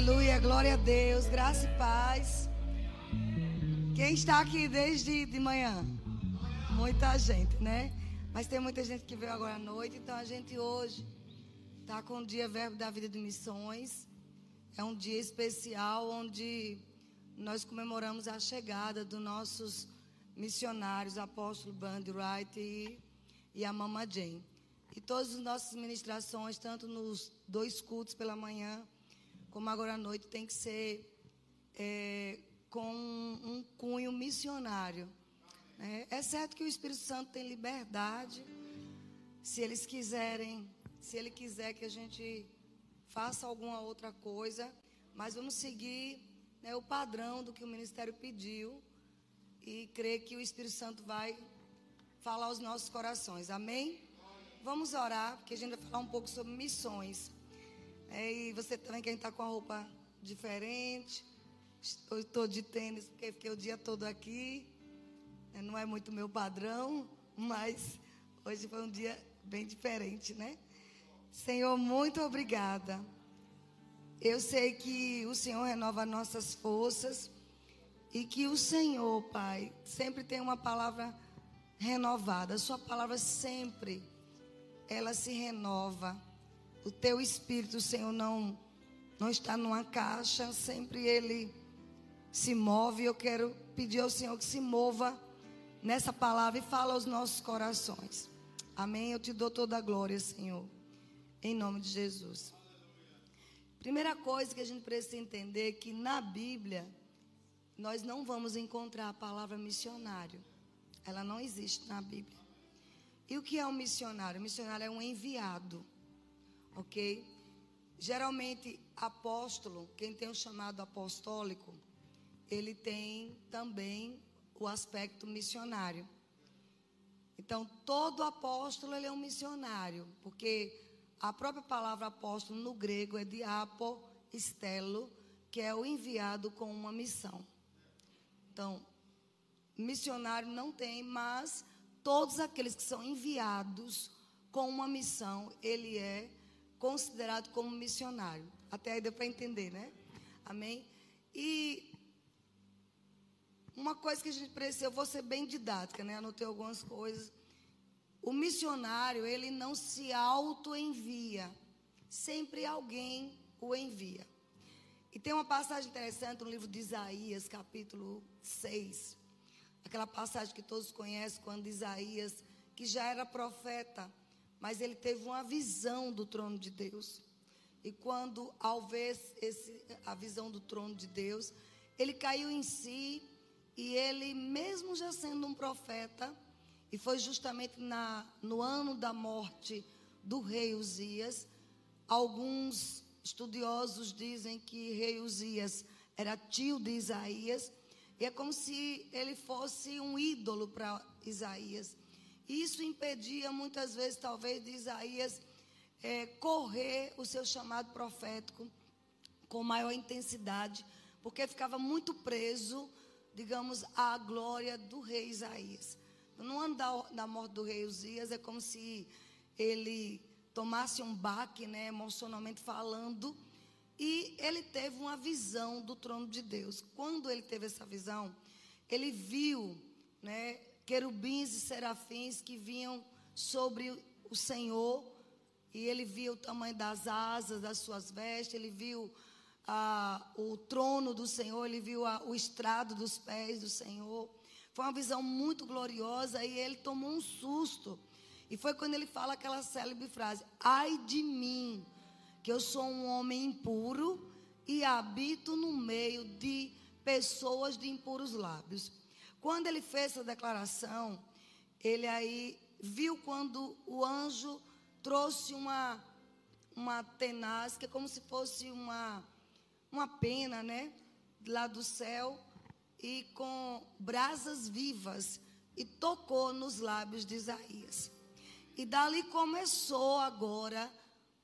Aleluia, glória a Deus, graça e paz. Quem está aqui desde de manhã? Muita gente, né? Mas tem muita gente que veio agora à noite, então a gente hoje está com o dia Verbo da Vida de Missões. É um dia especial onde nós comemoramos a chegada dos nossos missionários, apóstolo Bundy Wright e, e a Mama Jane. E todas as nossas ministrações, tanto nos dois cultos pela manhã, como agora à noite, tem que ser é, com um cunho missionário. Né? É certo que o Espírito Santo tem liberdade, se eles quiserem, se ele quiser que a gente faça alguma outra coisa, mas vamos seguir né, o padrão do que o ministério pediu e crer que o Espírito Santo vai falar aos nossos corações. Amém? Vamos orar, porque a gente vai falar um pouco sobre missões. É, e você também, quem está com a roupa diferente, estou de tênis, porque fiquei o dia todo aqui. É, não é muito meu padrão, mas hoje foi um dia bem diferente, né? Senhor, muito obrigada. Eu sei que o Senhor renova nossas forças e que o Senhor, Pai, sempre tem uma palavra renovada. A sua palavra sempre ela se renova. O teu espírito, Senhor, não não está numa caixa, sempre ele se move. Eu quero pedir ao Senhor que se mova nessa palavra e fala aos nossos corações. Amém. Eu te dou toda a glória, Senhor. Em nome de Jesus. Primeira coisa que a gente precisa entender é que na Bíblia nós não vamos encontrar a palavra missionário. Ela não existe na Bíblia. E o que é um missionário? O missionário é um enviado. Ok? Geralmente, apóstolo, quem tem o chamado apostólico, ele tem também o aspecto missionário. Então, todo apóstolo ele é um missionário, porque a própria palavra apóstolo no grego é diapo estelo, que é o enviado com uma missão. Então, missionário não tem, mas todos aqueles que são enviados com uma missão, ele é considerado como missionário. Até aí deu para entender, né? Amém? E uma coisa que a gente precisa, eu vou ser bem didática, né? Anotei algumas coisas. O missionário, ele não se auto-envia. Sempre alguém o envia. E tem uma passagem interessante no livro de Isaías, capítulo 6. Aquela passagem que todos conhecem, quando Isaías, que já era profeta, mas ele teve uma visão do trono de Deus. E quando, ao ver esse, a visão do trono de Deus, ele caiu em si e ele, mesmo já sendo um profeta, e foi justamente na, no ano da morte do rei Uzias. Alguns estudiosos dizem que rei Uzias era tio de Isaías. E é como se ele fosse um ídolo para Isaías. Isso impedia muitas vezes, talvez, de Isaías é, correr o seu chamado profético com maior intensidade, porque ficava muito preso, digamos, à glória do rei Isaías. No ano da, da morte do rei Uzias, é como se ele tomasse um baque, né, emocionalmente falando, e ele teve uma visão do trono de Deus. Quando ele teve essa visão, ele viu, né, querubins e serafins que vinham sobre o Senhor, e ele viu o tamanho das asas das suas vestes, ele viu ah, o trono do Senhor, ele viu ah, o estrado dos pés do Senhor. Foi uma visão muito gloriosa e ele tomou um susto. E foi quando ele fala aquela célebre frase: Ai de mim, que eu sou um homem impuro e habito no meio de pessoas de impuros lábios. Quando ele fez essa declaração, ele aí viu quando o anjo trouxe uma uma tenaz, que é como se fosse uma uma pena, né, lá do céu, e com brasas vivas e tocou nos lábios de Isaías. E dali começou agora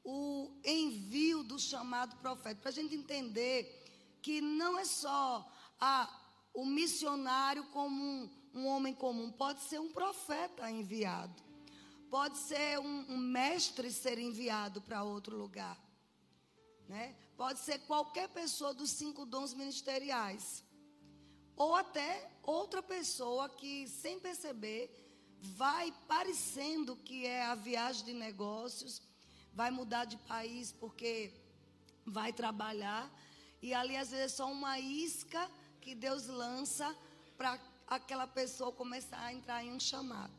o envio do chamado profeta, para a gente entender que não é só a, o missionário como um, homem comum, pode ser um profeta enviado, pode ser um, um mestre ser enviado para outro lugar. né? Pode ser qualquer pessoa dos cinco dons ministeriais. Ou até outra pessoa que, sem perceber, vai parecendo que é a viagem de negócios, vai mudar de país porque vai trabalhar. E ali, às vezes, é só uma isca que Deus lança para aquela pessoa começar a entrar em um chamado.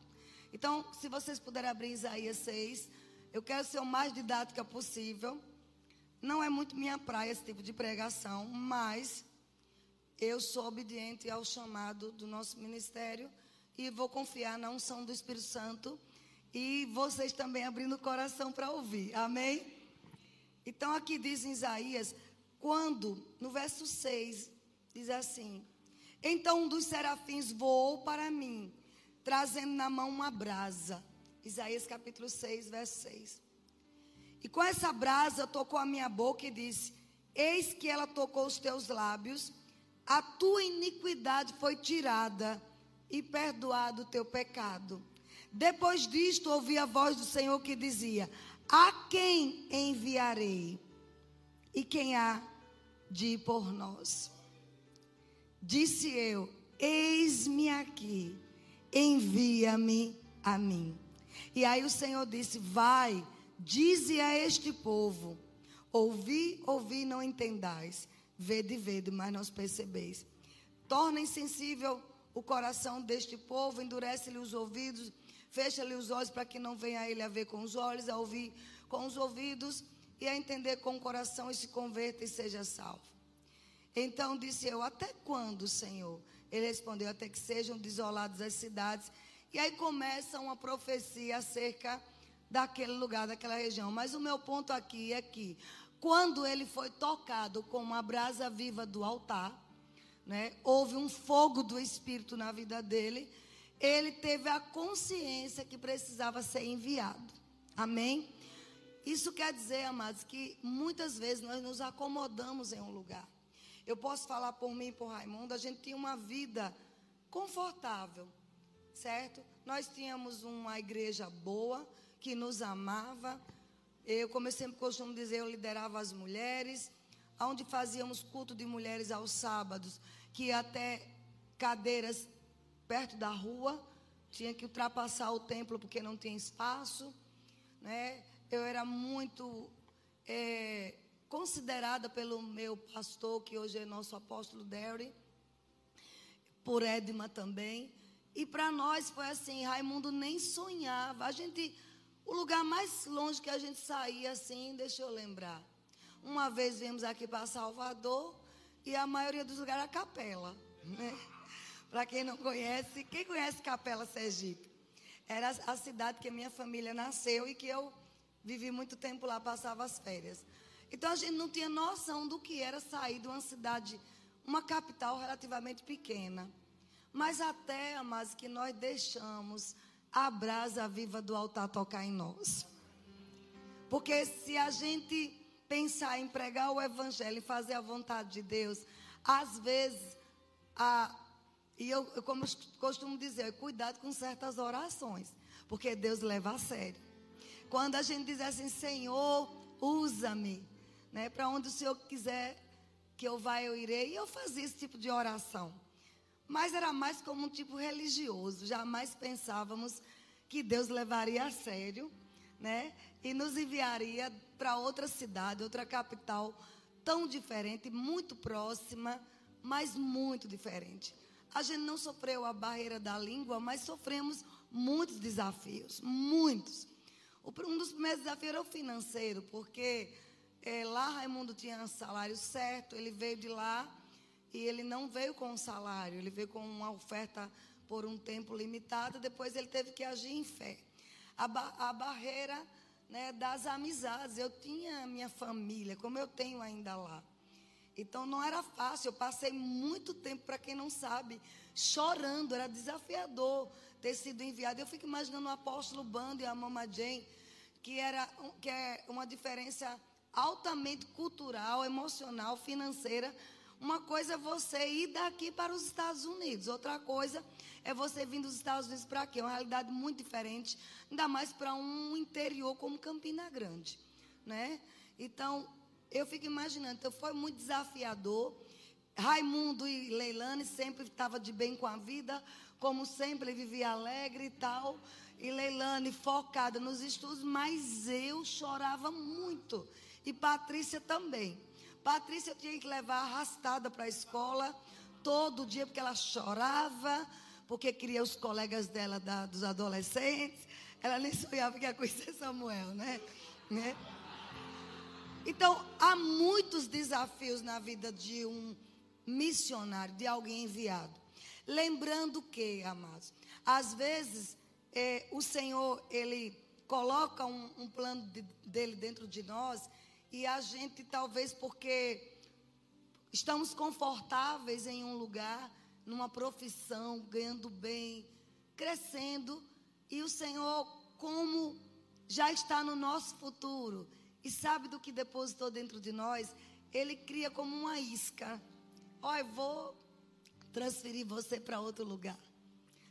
Então, se vocês puderem abrir Isaías 6, eu quero ser o mais didática possível. Não é muito minha praia esse tipo de pregação, mas eu sou obediente ao chamado do nosso ministério e vou confiar na unção do Espírito Santo e vocês também abrindo o coração para ouvir. Amém? Então aqui diz em Isaías, quando, no verso 6, diz assim: Então um dos serafins voou para mim, trazendo na mão uma brasa. Isaías capítulo 6, verso 6. E com essa brasa tocou a minha boca e disse: Eis que ela tocou os teus lábios, a tua iniquidade foi tirada e perdoado o teu pecado. Depois disto, ouvi a voz do Senhor que dizia: A quem enviarei? E quem há de ir por nós? Disse eu: Eis-me aqui, envia-me a mim. E aí o Senhor disse: Vai Dize a este povo: Ouvi, ouvi, não entendais. Vede, vede, mas não percebeis. Torna insensível o coração deste povo, endurece-lhe os ouvidos, fecha-lhe os olhos para que não venha ele a ver com os olhos, a ouvir com os ouvidos e a entender com o coração e se converta e seja salvo. Então disse eu: Até quando, Senhor? Ele respondeu: Até que sejam desoladas as cidades. E aí começa uma profecia acerca daquele lugar, daquela região. Mas o meu ponto aqui é que, quando ele foi tocado com uma brasa viva do altar, né, houve um fogo do Espírito na vida dele, ele teve a consciência que precisava ser enviado. Amém? Isso quer dizer, amados, que muitas vezes nós nos acomodamos em um lugar. Eu posso falar por mim e por Raimundo, a gente tinha uma vida confortável, certo? Nós tínhamos uma igreja boa, que nos amava. Eu, como eu sempre costumo dizer, eu liderava as mulheres, onde fazíamos culto de mulheres aos sábados, que até cadeiras perto da rua, tinha que ultrapassar o templo porque não tinha espaço. Né? Eu era muito é, considerada pelo meu pastor, que hoje é nosso apóstolo Derry, por Edma também. E para nós foi assim, Raimundo nem sonhava. A gente o lugar mais longe que a gente saía assim, deixa eu lembrar. Uma vez viemos aqui para Salvador e a maioria dos lugares era capela. Né? Para quem não conhece, quem conhece Capela Sergipe? Era a cidade que minha família nasceu e que eu vivi muito tempo lá, passava as férias. Então a gente não tinha noção do que era sair de uma cidade, uma capital relativamente pequena. Mas até, amados, que nós deixamos a brasa viva do altar tocar em nós. Porque se a gente pensar em pregar o evangelho e fazer a vontade de Deus, às vezes, a, e eu, eu como costumo dizer, cuidado com certas orações, porque Deus leva a sério. Quando a gente diz assim, Senhor, usa-me, né, para onde o Senhor quiser que eu vá, eu irei, e eu fazia esse tipo de oração. Mas era mais como um tipo religioso. Jamais pensávamos que Deus levaria a sério, né? E nos enviaria para outra cidade, outra capital tão diferente, muito próxima, mas muito diferente. A gente não sofreu a barreira da língua, mas sofremos muitos desafios, muitos. Um dos primeiros desafios era o financeiro, porque é, lá Raimundo tinha salário certo, ele veio de lá e ele não veio com um salário, ele veio com uma oferta por um tempo limitado, depois ele teve que agir em fé. A, ba a barreira né, das amizades, eu tinha minha família, como eu tenho ainda lá. Então não era fácil, eu passei muito tempo, para quem não sabe, chorando, era desafiador ter sido enviado. Eu fico imaginando o apóstolo Bando e a Mama Jane, que, era, que é uma diferença altamente cultural, emocional, financeira, uma coisa é você ir daqui para os Estados Unidos, outra coisa é você vir dos Estados Unidos para aqui. É uma realidade muito diferente, ainda mais para um interior como Campina Grande, né? Então, eu fico imaginando, então foi muito desafiador. Raimundo e Leilane sempre estavam de bem com a vida, como sempre, vivia alegre e tal. E Leilane focada nos estudos, mas eu chorava muito. E Patrícia também. Patrícia eu tinha que levar arrastada para a escola todo dia, porque ela chorava, porque queria os colegas dela da, dos adolescentes. Ela nem sonhava que ia conhecer Samuel, né? né? Então, há muitos desafios na vida de um missionário, de alguém enviado. Lembrando que, amados, às vezes é, o Senhor, Ele coloca um, um plano de, dele dentro de nós e a gente, talvez porque estamos confortáveis em um lugar, numa profissão, ganhando bem, crescendo, e o Senhor, como já está no nosso futuro e sabe do que depositou dentro de nós, Ele cria como uma isca. Olha, vou transferir você para outro lugar.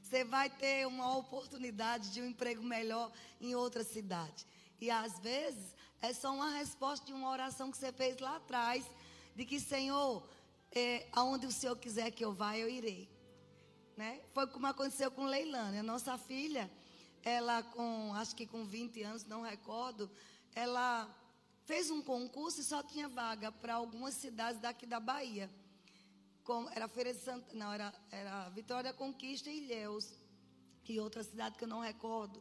Você vai ter uma oportunidade de um emprego melhor em outra cidade. E às vezes é só uma resposta de uma oração que você fez lá atrás, de que, Senhor, é, aonde o Senhor quiser que eu vá, eu irei. Né? Foi como aconteceu com Leilane, a nossa filha, ela com, acho que com 20 anos, não recordo, ela fez um concurso e só tinha vaga para algumas cidades daqui da Bahia como, era Feira de Santa, não, era, era Vitória Conquista e Ilhéus, e outra cidade que eu não recordo.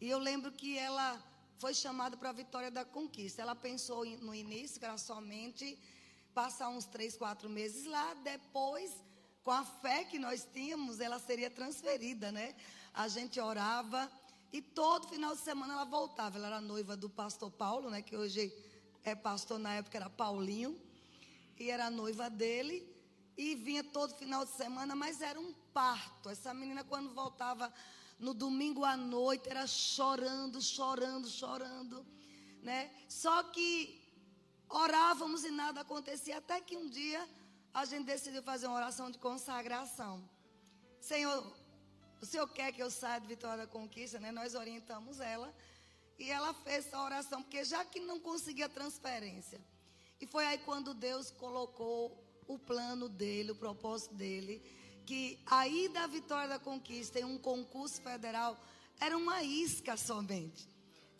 E eu lembro que ela foi chamada para a Vitória da Conquista. Ela pensou no início que era somente passar uns três, quatro meses lá, depois, com a fé que nós tínhamos, ela seria transferida, né? A gente orava e todo final de semana ela voltava. Ela era noiva do pastor Paulo, né? Que hoje é pastor, na época era Paulinho. E era noiva dele e vinha todo final de semana, mas era um parto. Essa menina, quando voltava no domingo à noite, era chorando, chorando, chorando, né? Só que orávamos e nada acontecia, até que um dia a gente decidiu fazer uma oração de consagração. Senhor, o Senhor quer que eu saia de Vitória da Conquista, né? Nós orientamos ela. E ela fez essa oração, porque já que não conseguia transferência. E foi aí quando Deus colocou o plano dele, o propósito dele, que a ida à vitória da conquista em um concurso federal era uma isca somente.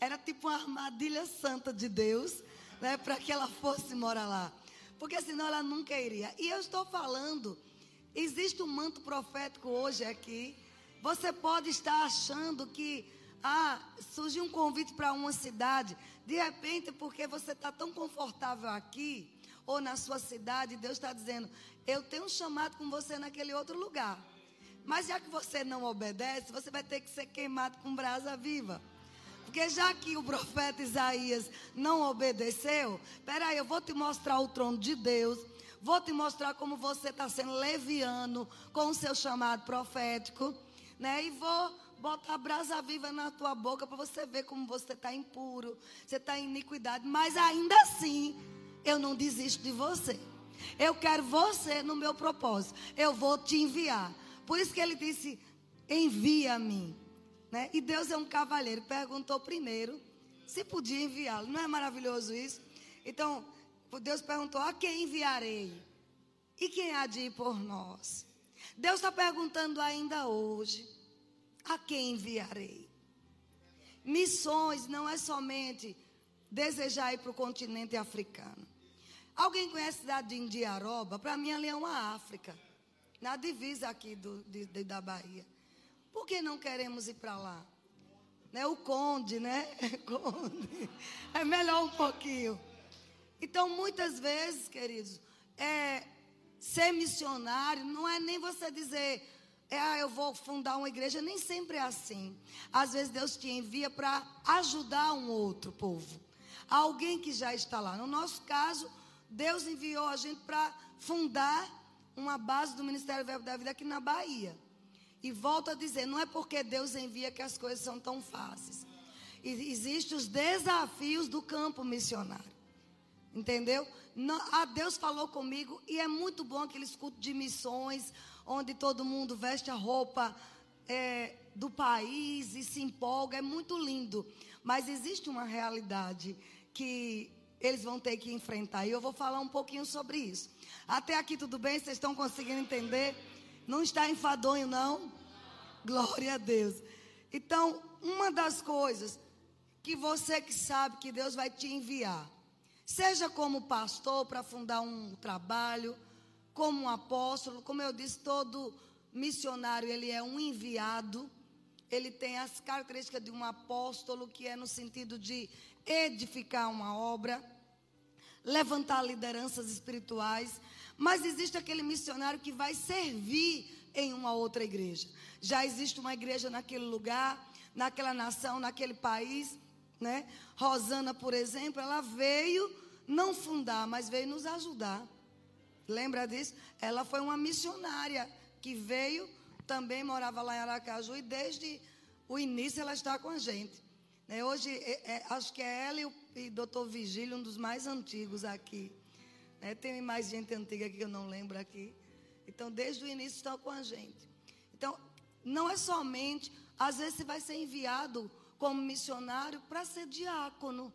Era tipo uma armadilha santa de Deus, né, para que ela fosse morar lá. Porque senão ela nunca iria. E eu estou falando, existe um manto profético hoje aqui. Você pode estar achando que ah, surgiu um convite para uma cidade, de repente, porque você está tão confortável aqui, ou na sua cidade, Deus está dizendo: Eu tenho um chamado com você naquele outro lugar. Mas já que você não obedece, você vai ter que ser queimado com brasa viva. Porque já que o profeta Isaías não obedeceu, peraí, eu vou te mostrar o trono de Deus. Vou te mostrar como você está sendo leviano com o seu chamado profético. Né? E vou botar brasa viva na tua boca para você ver como você está impuro, você está em iniquidade. Mas ainda assim, eu não desisto de você. Eu quero você no meu propósito. Eu vou te enviar. Por isso que ele disse: envia-me. Né? E Deus é um cavalheiro. Perguntou primeiro se podia enviá-lo. Não é maravilhoso isso? Então, Deus perguntou: a quem enviarei? E quem há de ir por nós? Deus está perguntando ainda hoje: a quem enviarei? Missões não é somente desejar ir para o continente africano. Alguém conhece a cidade de Indiaroba? Para mim, ali é uma África. Na divisa aqui do, de, de, da Bahia. Por que não queremos ir para lá? Né? O Conde, né? Conde. É melhor um pouquinho. Então, muitas vezes, queridos, é, ser missionário não é nem você dizer, é, ah, eu vou fundar uma igreja. Nem sempre é assim. Às vezes Deus te envia para ajudar um outro povo. Alguém que já está lá. No nosso caso, Deus enviou a gente para fundar uma base do Ministério Verbo da Vida aqui na Bahia. E volto a dizer, não é porque Deus envia que as coisas são tão fáceis. Existem os desafios do campo missionário. Entendeu? Não, a Deus falou comigo e é muito bom aquele escuto de missões, onde todo mundo veste a roupa é, do país e se empolga. É muito lindo. Mas existe uma realidade que eles vão ter que enfrentar. E eu vou falar um pouquinho sobre isso. Até aqui tudo bem? Vocês estão conseguindo entender? Não está enfadonho, não? Glória a Deus. Então, uma das coisas que você que sabe que Deus vai te enviar, seja como pastor para fundar um trabalho, como um apóstolo, como eu disse, todo missionário ele é um enviado. Ele tem as características de um apóstolo, que é no sentido de edificar uma obra, levantar lideranças espirituais. Mas existe aquele missionário que vai servir em uma outra igreja. Já existe uma igreja naquele lugar, naquela nação, naquele país, né? Rosana, por exemplo, ela veio não fundar, mas veio nos ajudar. Lembra disso? Ela foi uma missionária que veio, também morava lá em Aracaju e desde o início ela está com a gente. Né? Hoje, é, é, acho que é ela e o e doutor Vigílio, um dos mais antigos aqui. Né? Tem mais gente antiga que eu não lembro aqui. Então, desde o início estão com a gente. Então, não é somente, às vezes você vai ser enviado como missionário para ser diácono,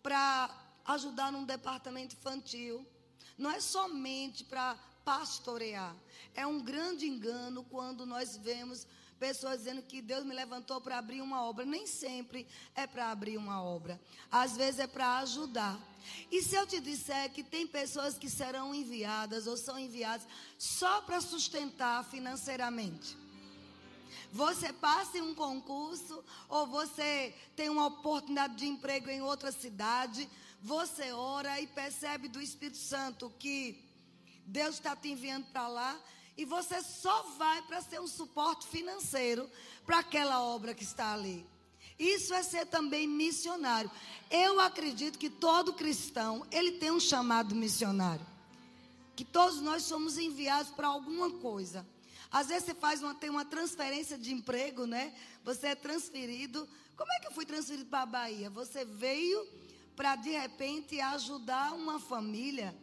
para ajudar num departamento infantil. Não é somente para pastorear. É um grande engano quando nós vemos pessoas dizendo que Deus me levantou para abrir uma obra. Nem sempre é para abrir uma obra. Às vezes é para ajudar. E se eu te disser que tem pessoas que serão enviadas ou são enviadas só para sustentar financeiramente? Você passa em um concurso ou você tem uma oportunidade de emprego em outra cidade, você ora e percebe do Espírito Santo que Deus está te enviando para lá e você só vai para ser um suporte financeiro para aquela obra que está ali. Isso é ser também missionário. Eu acredito que todo cristão, ele tem um chamado missionário. Que todos nós somos enviados para alguma coisa. Às vezes você faz uma, tem uma transferência de emprego, né? Você é transferido. Como é que eu fui transferido para a Bahia? Você veio para de repente ajudar uma família,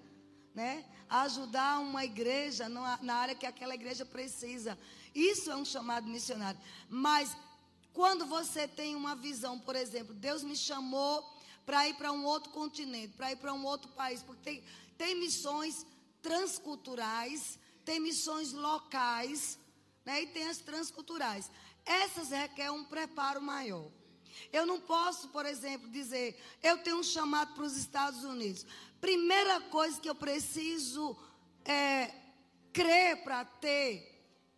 né? Ajudar uma igreja na área que aquela igreja precisa. Isso é um chamado missionário. Mas quando você tem uma visão, por exemplo, Deus me chamou para ir para um outro continente, para ir para um outro país, porque tem, tem missões transculturais, tem missões locais, né, e tem as transculturais. Essas requerem um preparo maior. Eu não posso, por exemplo, dizer, eu tenho um chamado para os Estados Unidos. Primeira coisa que eu preciso é, crer para ter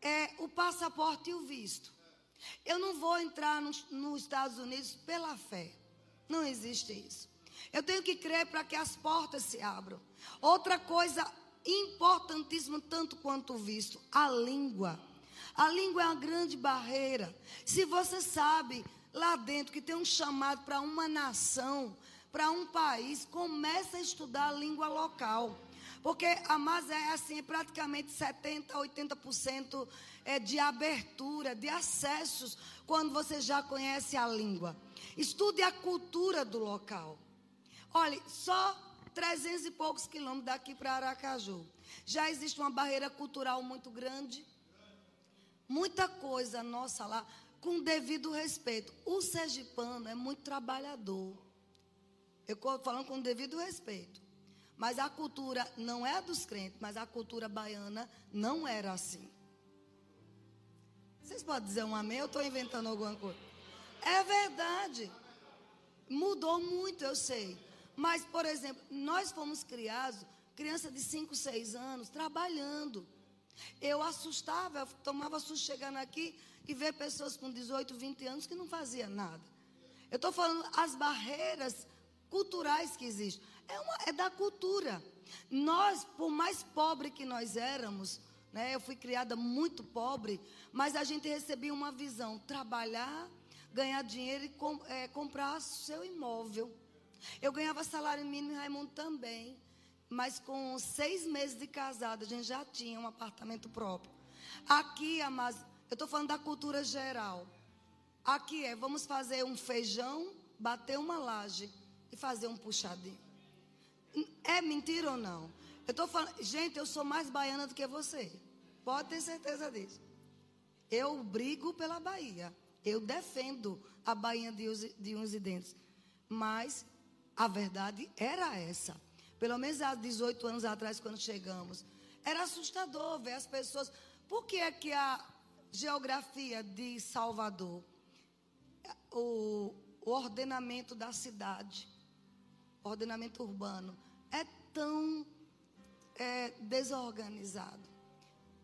é o passaporte e o visto. Eu não vou entrar nos, nos Estados Unidos pela fé. Não existe isso. Eu tenho que crer para que as portas se abram. Outra coisa importantíssima, tanto quanto o visto, a língua. A língua é uma grande barreira. Se você sabe lá dentro que tem um chamado para uma nação, para um país, comece a estudar a língua local. Porque a Mas é assim, é praticamente 70% a 80% é de abertura, de acessos, quando você já conhece a língua. Estude a cultura do local. Olhe, só 300 e poucos quilômetros daqui para Aracaju. Já existe uma barreira cultural muito grande. Muita coisa nossa lá com devido respeito. O sergipano é muito trabalhador. Eu estou falando com devido respeito. Mas a cultura não é a dos crentes, mas a cultura baiana não era assim. Vocês podem dizer um amém? Eu estou inventando alguma coisa. É verdade. Mudou muito, eu sei. Mas, por exemplo, nós fomos criados, criança de 5, 6 anos, trabalhando. Eu assustava, eu tomava susto chegando aqui e ver pessoas com 18, 20 anos que não faziam nada. Eu estou falando as barreiras culturais que existem. É, uma, é da cultura. Nós, por mais pobre que nós éramos, né, eu fui criada muito pobre, mas a gente recebia uma visão: trabalhar, ganhar dinheiro e com, é, comprar seu imóvel. Eu ganhava salário mínimo e Raimundo também. Mas com seis meses de casada, a gente já tinha um apartamento próprio. Aqui, mas eu estou falando da cultura geral. Aqui é, vamos fazer um feijão, bater uma laje e fazer um puxadinho. É mentira ou não? Eu estou falando, gente, eu sou mais baiana do que você. Pode ter certeza disso. Eu brigo pela Bahia. Eu defendo a Bahia de de uns e dentes. Mas A verdade era essa. Pelo menos há 18 anos atrás, quando chegamos. Era assustador ver as pessoas. Por que é que a geografia de Salvador, o, o ordenamento da cidade, ordenamento urbano, é tão é, desorganizado?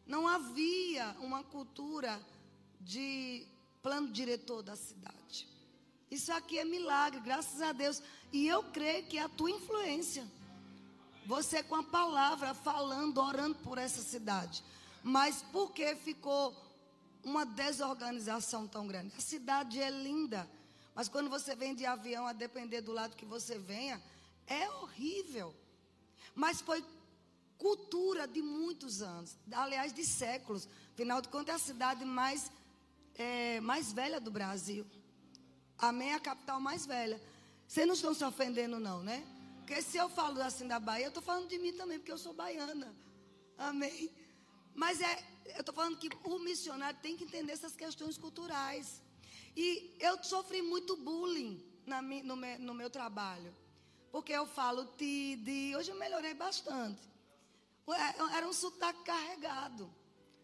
Não havia uma cultura de plano diretor da cidade. Isso aqui é milagre, graças a Deus. E eu creio que é a tua influência. Você com a palavra, falando, orando por essa cidade. Mas por que ficou uma desorganização tão grande? A cidade é linda. Mas quando você vem de avião, a depender do lado que você venha, é horrível. Mas foi cultura de muitos anos, aliás, de séculos. Afinal de contas, é a cidade mais, é, mais velha do Brasil. Amém? É a capital mais velha. Vocês não estão se ofendendo, não, né? Porque se eu falo assim da Bahia, eu estou falando de mim também, porque eu sou baiana. Amém? Mas é, eu estou falando que o missionário tem que entender essas questões culturais. E eu sofri muito bullying na, no, meu, no meu trabalho. Porque eu falo TID, hoje eu melhorei bastante. Era um sotaque carregado.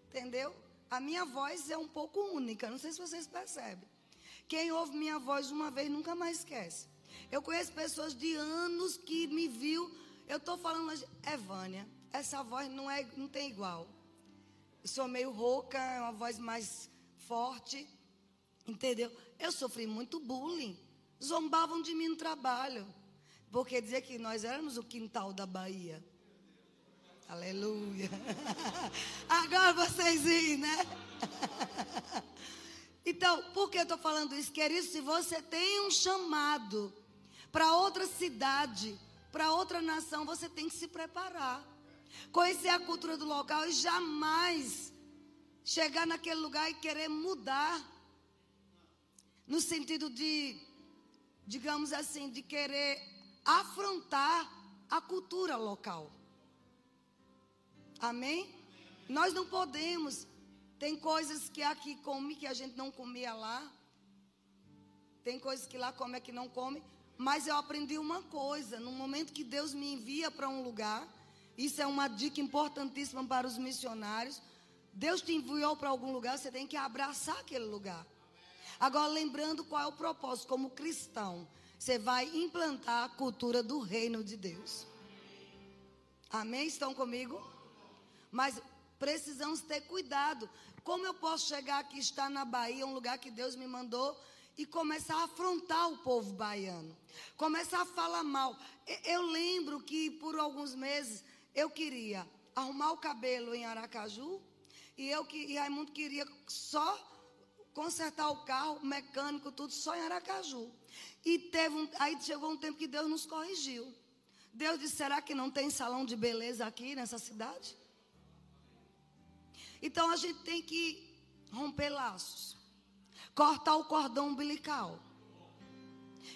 Entendeu? A minha voz é um pouco única, não sei se vocês percebem. Quem ouve minha voz uma vez nunca mais esquece. Eu conheço pessoas de anos que me viu. Eu estou falando, Evânia, essa voz não, é, não tem igual. Eu sou meio rouca, é uma voz mais forte. Entendeu? Eu sofri muito bullying. Zombavam de mim no trabalho. Porque dizia que nós éramos o quintal da Bahia. Aleluia. Agora vocês riem, né? Então, por que eu estou falando isso? Querido, se você tem um chamado para outra cidade, para outra nação, você tem que se preparar. Conhecer a cultura do local e jamais chegar naquele lugar e querer mudar. No sentido de, digamos assim, de querer afrontar a cultura local. Amém? Nós não podemos. Tem coisas que aqui come que a gente não comia lá. Tem coisas que lá come que não come. Mas eu aprendi uma coisa: no momento que Deus me envia para um lugar, isso é uma dica importantíssima para os missionários. Deus te enviou para algum lugar, você tem que abraçar aquele lugar. Agora, lembrando qual é o propósito, como cristão, você vai implantar a cultura do reino de Deus. Amém? Estão comigo? Mas precisamos ter cuidado. Como eu posso chegar aqui, estar na Bahia, um lugar que Deus me mandou, e começar a afrontar o povo baiano? Começar a falar mal. Eu lembro que por alguns meses eu queria arrumar o cabelo em Aracaju, e eu que e Raimundo queria só consertar o carro, mecânico, tudo só em Aracaju. E teve um, aí chegou um tempo que Deus nos corrigiu. Deus disse: será que não tem salão de beleza aqui nessa cidade? Então a gente tem que romper laços, cortar o cordão umbilical.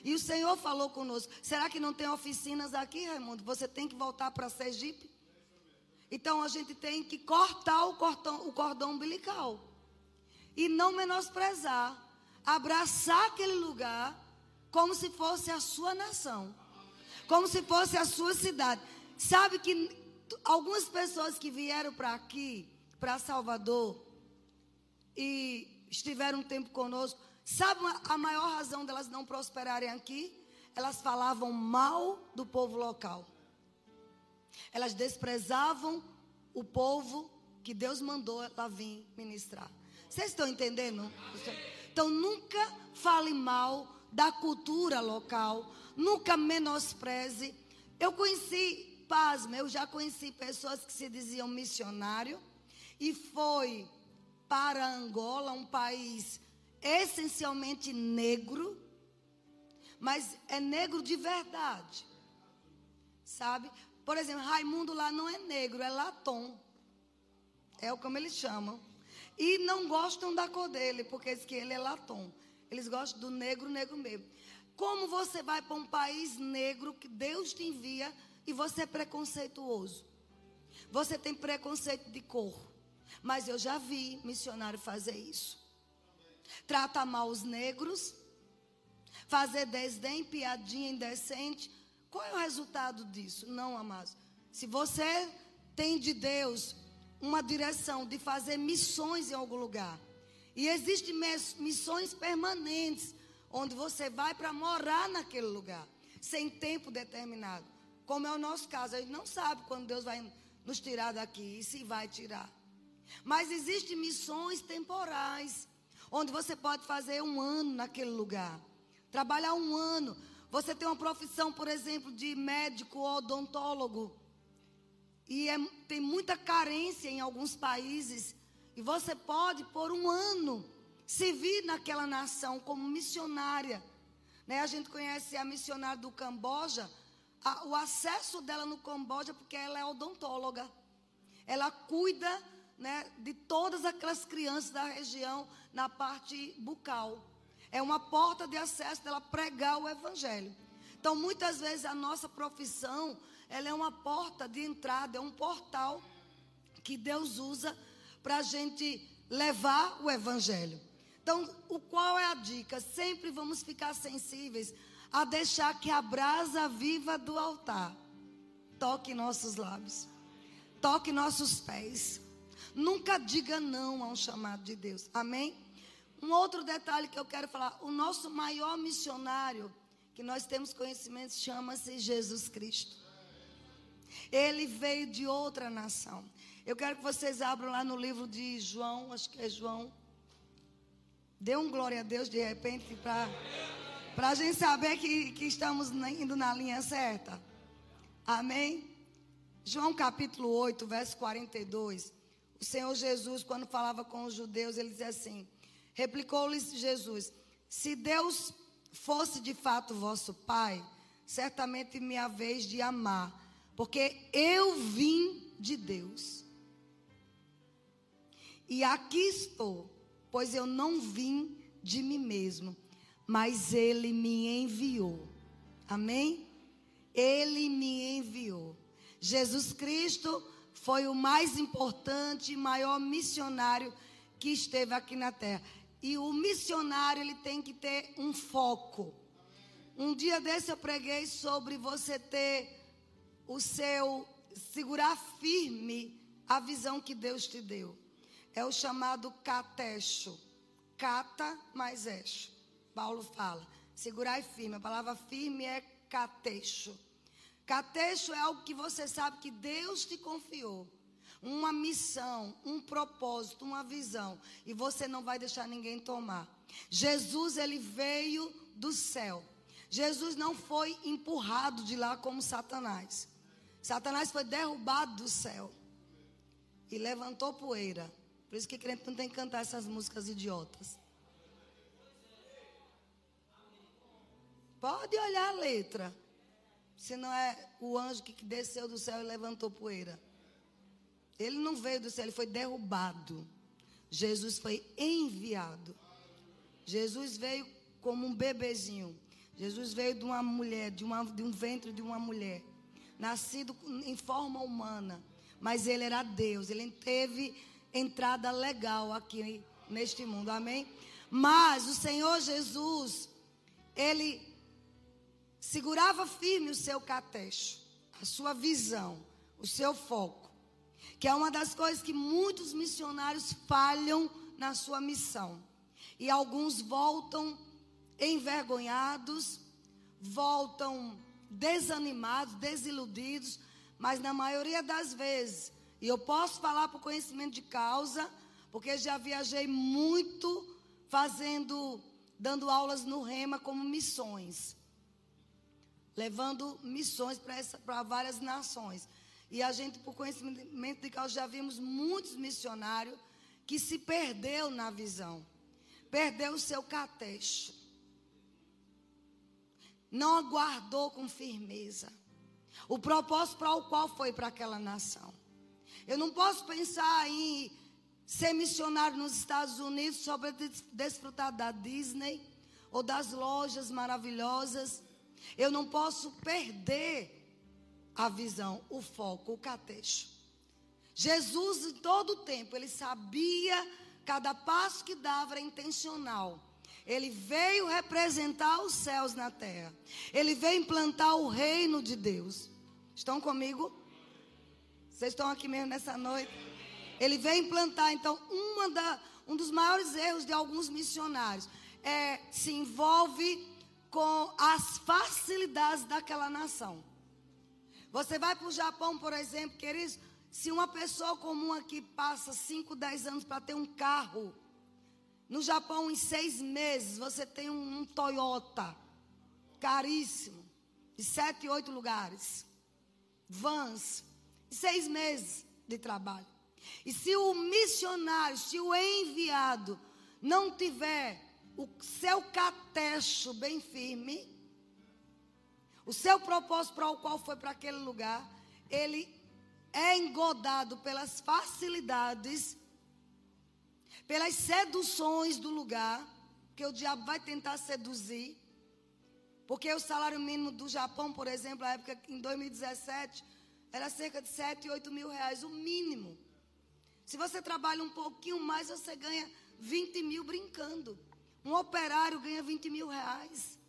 E o Senhor falou conosco: será que não tem oficinas aqui, Raimundo? Você tem que voltar para Sergipe? Então a gente tem que cortar o o cordão umbilical e não menosprezar, abraçar aquele lugar como se fosse a sua nação, como se fosse a sua cidade. Sabe que algumas pessoas que vieram para aqui para Salvador e estiveram um tempo conosco, sabe a maior razão delas não prosperarem aqui? Elas falavam mal do povo local. Elas desprezavam o povo que Deus mandou ela vir ministrar. Vocês estão entendendo? Então nunca fale mal da cultura local, nunca menospreze. Eu conheci, pasme, eu já conheci pessoas que se diziam missionário e foi para Angola, um país essencialmente negro, mas é negro de verdade. Sabe? Por exemplo, Raimundo lá não é negro, é latom. É como eles chamam. E não gostam da cor dele, porque diz que ele é latom. Eles gostam do negro, negro mesmo. Como você vai para um país negro que Deus te envia e você é preconceituoso? Você tem preconceito de cor. Mas eu já vi missionário fazer isso. Trata mal os negros, fazer desdém, piadinha indecente Qual é o resultado disso? Não, amados. Se você tem de Deus uma direção de fazer missões em algum lugar, e existem missões permanentes, onde você vai para morar naquele lugar, sem tempo determinado. Como é o nosso caso, a gente não sabe quando Deus vai nos tirar daqui e se vai tirar. Mas existem missões temporais, onde você pode fazer um ano naquele lugar, trabalhar um ano. Você tem uma profissão, por exemplo, de médico ou odontólogo, e é, tem muita carência em alguns países, e você pode, por um ano, servir naquela nação como missionária. Né? A gente conhece a missionária do Camboja, a, o acesso dela no Camboja, porque ela é odontóloga. Ela cuida né, de todas aquelas crianças da região na parte bucal. É uma porta de acesso dela pregar o evangelho. Então, muitas vezes a nossa profissão, ela é uma porta de entrada, é um portal que Deus usa para a gente levar o evangelho. Então, o qual é a dica? Sempre vamos ficar sensíveis a deixar que a brasa viva do altar toque nossos lábios, toque nossos pés. Nunca diga não a um chamado de Deus. Amém? Um outro detalhe que eu quero falar: o nosso maior missionário, que nós temos conhecimento, chama-se Jesus Cristo. Ele veio de outra nação. Eu quero que vocês abram lá no livro de João, acho que é João. Dê um glória a Deus de repente para para a gente saber que, que estamos indo na linha certa. Amém? João capítulo 8, verso 42. O Senhor Jesus, quando falava com os judeus, ele dizia assim: Replicou-lhes Jesus: Se Deus fosse de fato vosso Pai, certamente me haveis de amar, porque eu vim de Deus. E aqui estou, pois eu não vim de mim mesmo, mas ele me enviou. Amém? Ele me enviou. Jesus Cristo foi o mais importante e maior missionário que esteve aqui na terra. E o missionário, ele tem que ter um foco. Um dia desse eu preguei sobre você ter o seu segurar firme a visão que Deus te deu. É o chamado catecho. Cata mais eixo. Paulo fala. Segurar firme. A palavra firme é catecho. Catecho é algo que você sabe que Deus te confiou. Uma missão, um propósito, uma visão. E você não vai deixar ninguém tomar. Jesus, ele veio do céu. Jesus não foi empurrado de lá como Satanás. Satanás foi derrubado do céu. E levantou poeira. Por isso que crente não tem que cantar essas músicas idiotas. Pode olhar a letra. Se não é o anjo que desceu do céu e levantou poeira. Ele não veio do céu, ele foi derrubado. Jesus foi enviado. Jesus veio como um bebezinho. Jesus veio de uma mulher, de, uma, de um ventre de uma mulher. Nascido em forma humana. Mas ele era Deus. Ele teve entrada legal aqui neste mundo. Amém? Mas o Senhor Jesus, ele segurava firme o seu catecho, a sua visão, o seu foco, que é uma das coisas que muitos missionários falham na sua missão. E alguns voltam envergonhados, voltam desanimados, desiludidos, mas na maioria das vezes, e eu posso falar por conhecimento de causa, porque já viajei muito fazendo, dando aulas no Rema como missões levando missões para várias nações. E a gente, por conhecimento de causa, já vimos muitos missionários que se perdeu na visão, perdeu o seu catecho, não aguardou com firmeza o propósito para o qual foi para aquela nação. Eu não posso pensar em ser missionário nos Estados Unidos só para desfrutar da Disney ou das lojas maravilhosas eu não posso perder a visão, o foco, o catecho. Jesus, em todo o tempo, ele sabia, cada passo que dava era intencional. Ele veio representar os céus na terra. Ele veio implantar o reino de Deus. Estão comigo? Vocês estão aqui mesmo nessa noite? Ele veio implantar, então, uma da, um dos maiores erros de alguns missionários é se envolve com as facilidades daquela nação. Você vai para o Japão, por exemplo, queridos, se uma pessoa comum aqui passa 5, 10 anos para ter um carro, no Japão, em seis meses, você tem um, um Toyota caríssimo, de sete, oito lugares, vans, seis meses de trabalho. E se o missionário, se o enviado não tiver o seu catecho bem firme, o seu propósito para o qual foi para aquele lugar, ele é engodado pelas facilidades, pelas seduções do lugar, que o diabo vai tentar seduzir. Porque o salário mínimo do Japão, por exemplo, na época em 2017, era cerca de 7, 8 mil reais, o mínimo. Se você trabalha um pouquinho mais, você ganha 20 mil brincando. Um operário ganha 20 mil reais.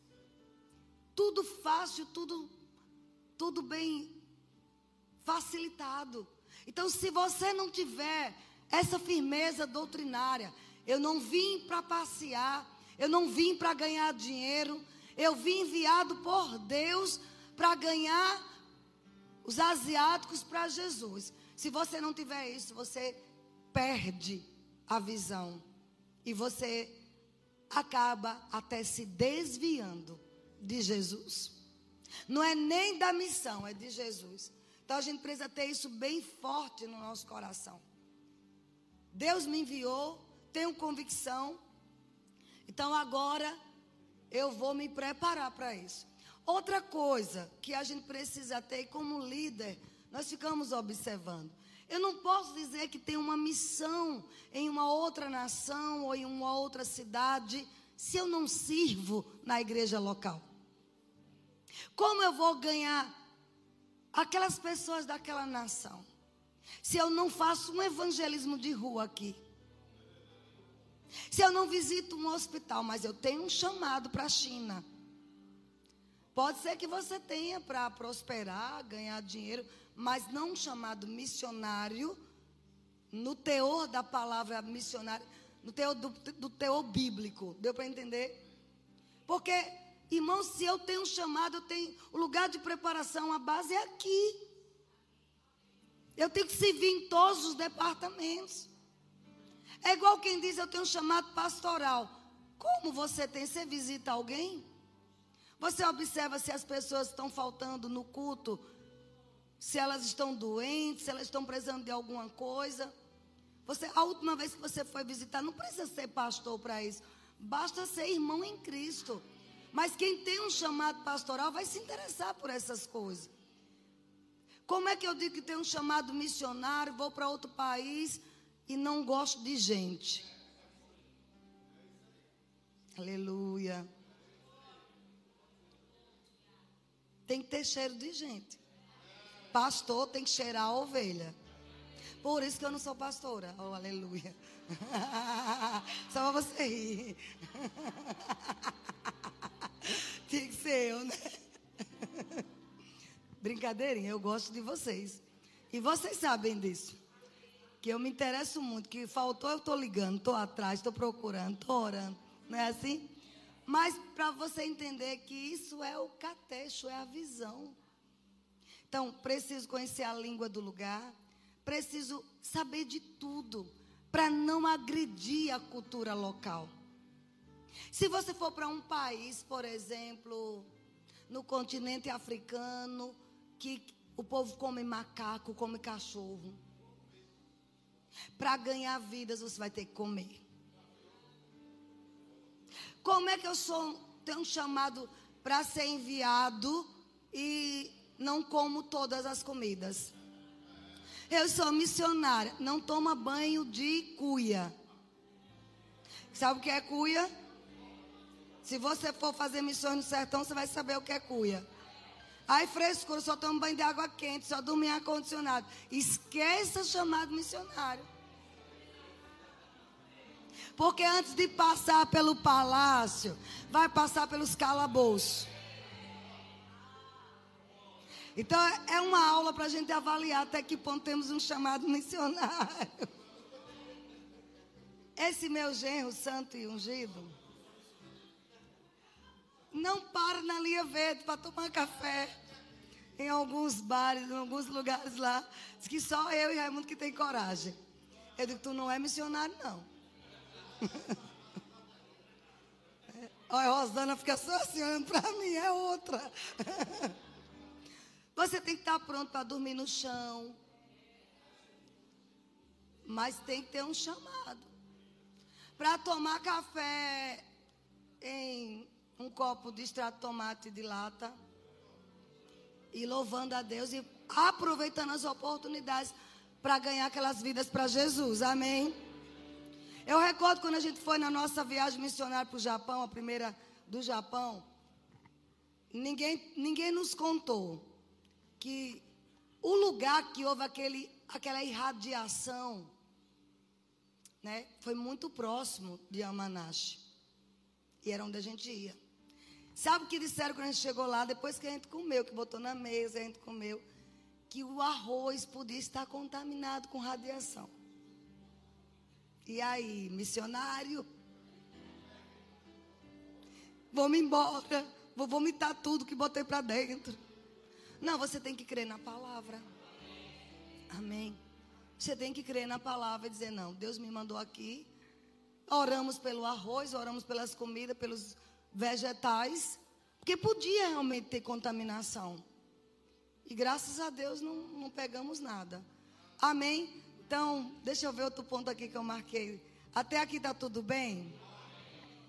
Tudo fácil, tudo, tudo bem facilitado. Então, se você não tiver essa firmeza doutrinária, eu não vim para passear, eu não vim para ganhar dinheiro, eu vim enviado por Deus para ganhar os asiáticos para Jesus. Se você não tiver isso, você perde a visão e você acaba até se desviando de Jesus. Não é nem da missão, é de Jesus. Então a gente precisa ter isso bem forte no nosso coração. Deus me enviou, tenho convicção. Então agora eu vou me preparar para isso. Outra coisa que a gente precisa ter como líder, nós ficamos observando. Eu não posso dizer que tem uma missão em uma outra nação ou em uma outra cidade se eu não sirvo na igreja local. Como eu vou ganhar aquelas pessoas daquela nação se eu não faço um evangelismo de rua aqui? Se eu não visito um hospital, mas eu tenho um chamado para a China. Pode ser que você tenha para prosperar, ganhar dinheiro, mas não chamado missionário no teor da palavra missionário, no teor do, do teor bíblico. Deu para entender? Porque, irmão, se eu tenho um chamado, eu tenho o lugar de preparação, a base é aqui. Eu tenho que servir em todos os departamentos. É igual quem diz, eu tenho um chamado pastoral. Como você tem? Você visita alguém? Você observa se as pessoas estão faltando no culto, se elas estão doentes, se elas estão precisando de alguma coisa. Você, a última vez que você foi visitar, não precisa ser pastor para isso. Basta ser irmão em Cristo. Mas quem tem um chamado pastoral vai se interessar por essas coisas. Como é que eu digo que tem um chamado missionário, vou para outro país e não gosto de gente? Aleluia. tem que ter cheiro de gente. Pastor tem que cheirar a ovelha. Por isso que eu não sou pastora. Oh, aleluia. Só para você rir. Tinha que ser eu, né? Brincadeirinha, eu gosto de vocês. E vocês sabem disso. Que eu me interesso muito. Que faltou, eu estou ligando, estou atrás, estou procurando, estou orando. Não é assim? Mas para você entender que isso é o catecho, é a visão. Então, preciso conhecer a língua do lugar, preciso saber de tudo para não agredir a cultura local. Se você for para um país, por exemplo, no continente africano, que o povo come macaco, come cachorro. Para ganhar vidas, você vai ter que comer. Como é que eu sou tenho um chamado para ser enviado e não como todas as comidas? Eu sou missionária, não toma banho de cuia. Sabe o que é cuia? Se você for fazer missões no sertão, você vai saber o que é cuia. Ai, frescura, só tomo banho de água quente, só durmo em ar-condicionado. Esqueça chamado missionário. Porque antes de passar pelo palácio, vai passar pelos calabouços. Então é uma aula para a gente avaliar até que ponto temos um chamado missionário. Esse meu genro santo e ungido não para na linha verde para tomar café em alguns bares, em alguns lugares lá. Diz que só eu e Raimundo que tem coragem. Eu digo, tu não é missionário, não. Olha, a Rosana fica só assim olhando para mim, é outra. Você tem que estar pronto para dormir no chão. Mas tem que ter um chamado. Para tomar café em um copo de extrato de tomate de lata. E louvando a Deus e aproveitando as oportunidades para ganhar aquelas vidas para Jesus. Amém? Eu recordo quando a gente foi na nossa viagem missionária para o Japão, a primeira do Japão. Ninguém, ninguém nos contou que o lugar que houve aquele, aquela irradiação né, foi muito próximo de Yamanashi. E era onde a gente ia. Sabe o que disseram quando a gente chegou lá? Depois que a gente comeu, que botou na mesa, a gente comeu, que o arroz podia estar contaminado com radiação. E aí, missionário? Vou-me embora. Vou vomitar tudo que botei para dentro. Não, você tem que crer na palavra. Amém. Você tem que crer na palavra e dizer: Não, Deus me mandou aqui. Oramos pelo arroz, oramos pelas comidas, pelos vegetais. Porque podia realmente ter contaminação. E graças a Deus não, não pegamos nada. Amém? Então, deixa eu ver outro ponto aqui que eu marquei. Até aqui está tudo bem?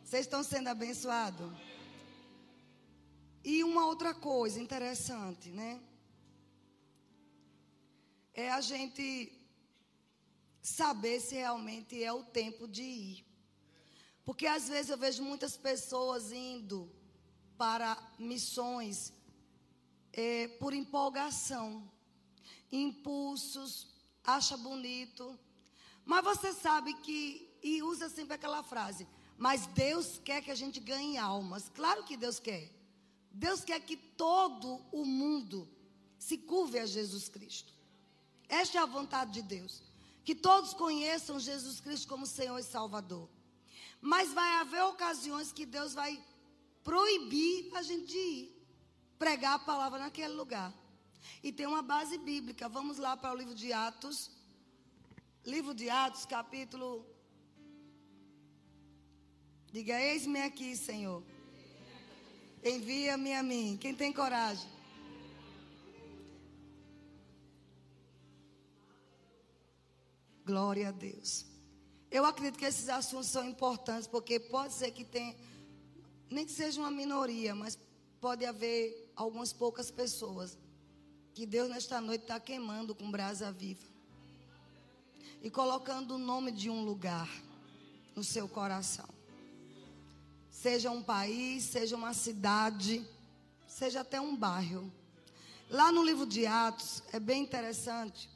Vocês estão sendo abençoados? E uma outra coisa interessante, né? É a gente saber se realmente é o tempo de ir. Porque às vezes eu vejo muitas pessoas indo para missões é, por empolgação, impulsos, acha bonito. Mas você sabe que, e usa sempre aquela frase, mas Deus quer que a gente ganhe almas. Claro que Deus quer. Deus quer que todo o mundo se curve a Jesus Cristo. Esta é a vontade de Deus. Que todos conheçam Jesus Cristo como Senhor e Salvador. Mas vai haver ocasiões que Deus vai proibir a gente ir pregar a palavra naquele lugar. E tem uma base bíblica. Vamos lá para o livro de Atos. Livro de Atos, capítulo. Diga: Eis-me aqui, Senhor. Envia-me a mim. Quem tem coragem? Glória a Deus. Eu acredito que esses assuntos são importantes, porque pode ser que tenha, nem que seja uma minoria, mas pode haver algumas poucas pessoas que Deus nesta noite está queimando com brasa viva e colocando o nome de um lugar no seu coração. Seja um país, seja uma cidade, seja até um bairro. Lá no livro de Atos, é bem interessante.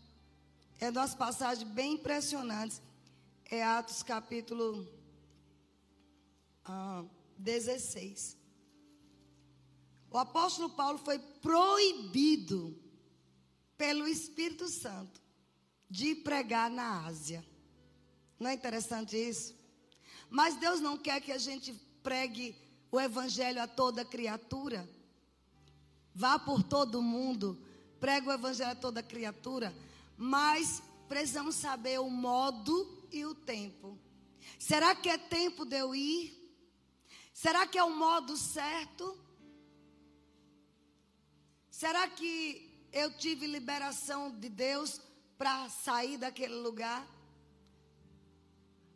É duas passagens bem impressionantes. É Atos capítulo ah, 16. O apóstolo Paulo foi proibido pelo Espírito Santo de pregar na Ásia. Não é interessante isso? Mas Deus não quer que a gente pregue o evangelho a toda criatura. Vá por todo mundo, pregue o evangelho a toda criatura, mas precisamos saber o modo e o tempo. Será que é tempo de eu ir? Será que é o modo certo? Será que eu tive liberação de Deus para sair daquele lugar?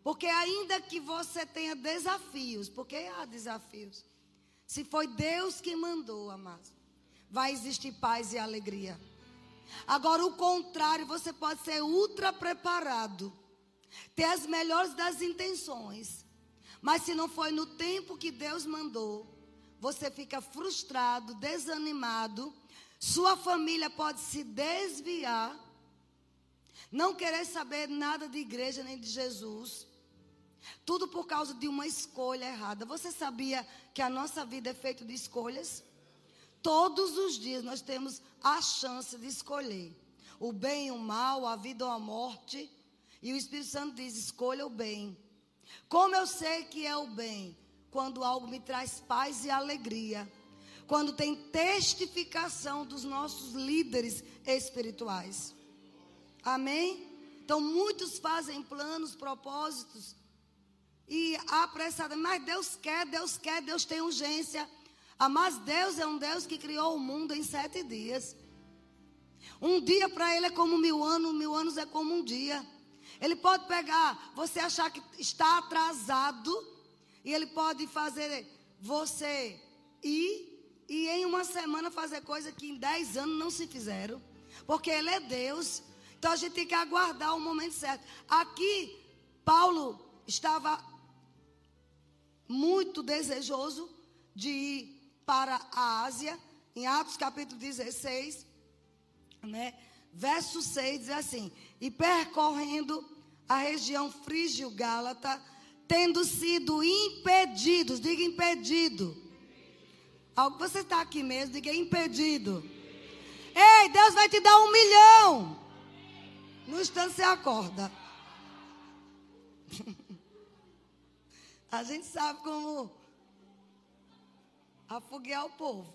Porque ainda que você tenha desafios, porque há desafios. Se foi Deus que mandou, amados, vai existir paz e alegria. Agora, o contrário, você pode ser ultra preparado, ter as melhores das intenções, mas se não foi no tempo que Deus mandou, você fica frustrado, desanimado, sua família pode se desviar, não querer saber nada de igreja nem de Jesus. Tudo por causa de uma escolha errada. Você sabia que a nossa vida é feita de escolhas? Todos os dias nós temos a chance de escolher o bem e o mal, a vida ou a morte. E o Espírito Santo diz: escolha o bem. Como eu sei que é o bem? Quando algo me traz paz e alegria. Quando tem testificação dos nossos líderes espirituais. Amém? Então, muitos fazem planos, propósitos e apressadamente, mas Deus quer, Deus quer, Deus tem urgência. Ah, mas Deus é um Deus que criou o mundo em sete dias. Um dia para Ele é como mil anos, mil anos é como um dia. Ele pode pegar, você achar que está atrasado, e Ele pode fazer você ir e em uma semana fazer coisa que em dez anos não se fizeram. Porque Ele é Deus. Então a gente tem que aguardar o momento certo. Aqui, Paulo estava muito desejoso de ir para a Ásia, em Atos capítulo 16, né? Verso 6 diz assim: E percorrendo a região frígio-gálata, tendo sido impedidos, diga impedido. Algo você está aqui mesmo, diga impedido. Ei, Deus vai te dar um milhão. No instante você acorda. A gente sabe como afoguear o povo.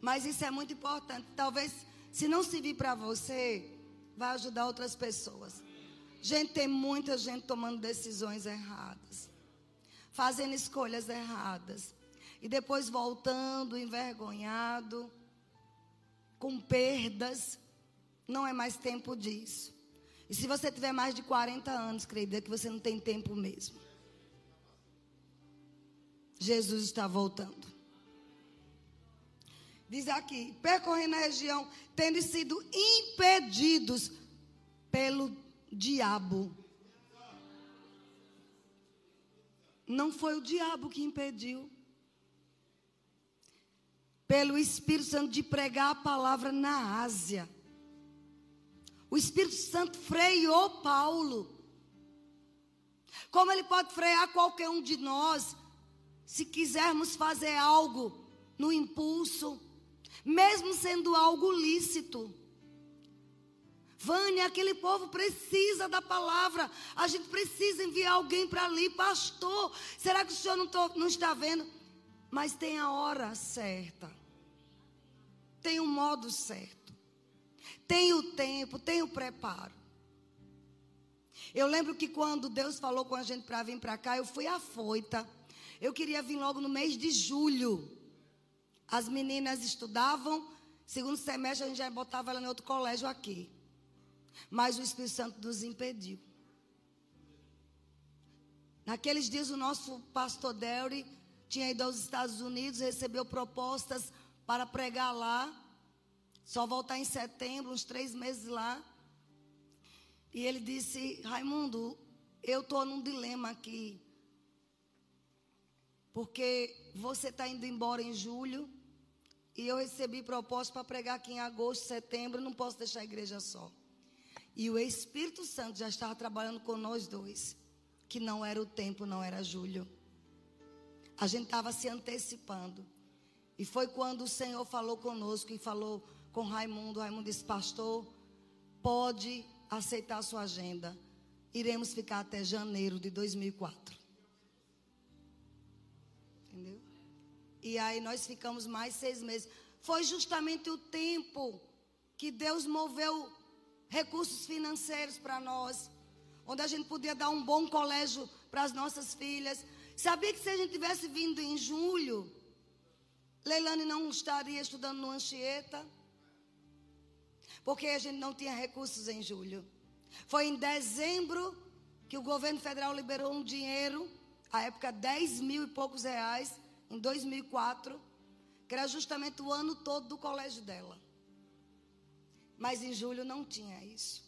Mas isso é muito importante. Talvez, se não servir para você, vai ajudar outras pessoas. Gente, tem muita gente tomando decisões erradas, fazendo escolhas erradas, e depois voltando envergonhado, com perdas. Não é mais tempo disso. E se você tiver mais de 40 anos, creio que você não tem tempo mesmo. Jesus está voltando. Diz aqui: percorrendo a região, tendo sido impedidos pelo diabo. Não foi o diabo que impediu. Pelo Espírito Santo de pregar a palavra na Ásia. O Espírito Santo freou Paulo. Como ele pode frear qualquer um de nós, se quisermos fazer algo no impulso, mesmo sendo algo lícito. Vânia, aquele povo precisa da palavra. A gente precisa enviar alguém para ali, pastor. Será que o senhor não, tô, não está vendo? Mas tem a hora certa, tem o modo certo tem o tempo, tem o preparo. Eu lembro que quando Deus falou com a gente para vir para cá, eu fui afoita. Eu queria vir logo no mês de julho. As meninas estudavam, segundo semestre a gente já botava ela em outro colégio aqui. Mas o Espírito Santo nos impediu. Naqueles dias o nosso pastor Dery tinha ido aos Estados Unidos, recebeu propostas para pregar lá. Só voltar em setembro, uns três meses lá. E ele disse: Raimundo, eu estou num dilema aqui. Porque você está indo embora em julho. E eu recebi proposta para pregar aqui em agosto, setembro. Não posso deixar a igreja só. E o Espírito Santo já estava trabalhando com nós dois. Que não era o tempo, não era julho. A gente estava se antecipando. E foi quando o Senhor falou conosco e falou: com Raimundo. Raimundo disse: Pastor, pode aceitar a sua agenda. Iremos ficar até janeiro de 2004. Entendeu? E aí nós ficamos mais seis meses. Foi justamente o tempo que Deus moveu recursos financeiros para nós, onde a gente podia dar um bom colégio para as nossas filhas. Sabia que se a gente tivesse vindo em julho, Leilane não estaria estudando no Anchieta porque a gente não tinha recursos em julho. Foi em dezembro que o governo federal liberou um dinheiro, à época 10 mil e poucos reais, em 2004, que era justamente o ano todo do colégio dela. Mas em julho não tinha isso.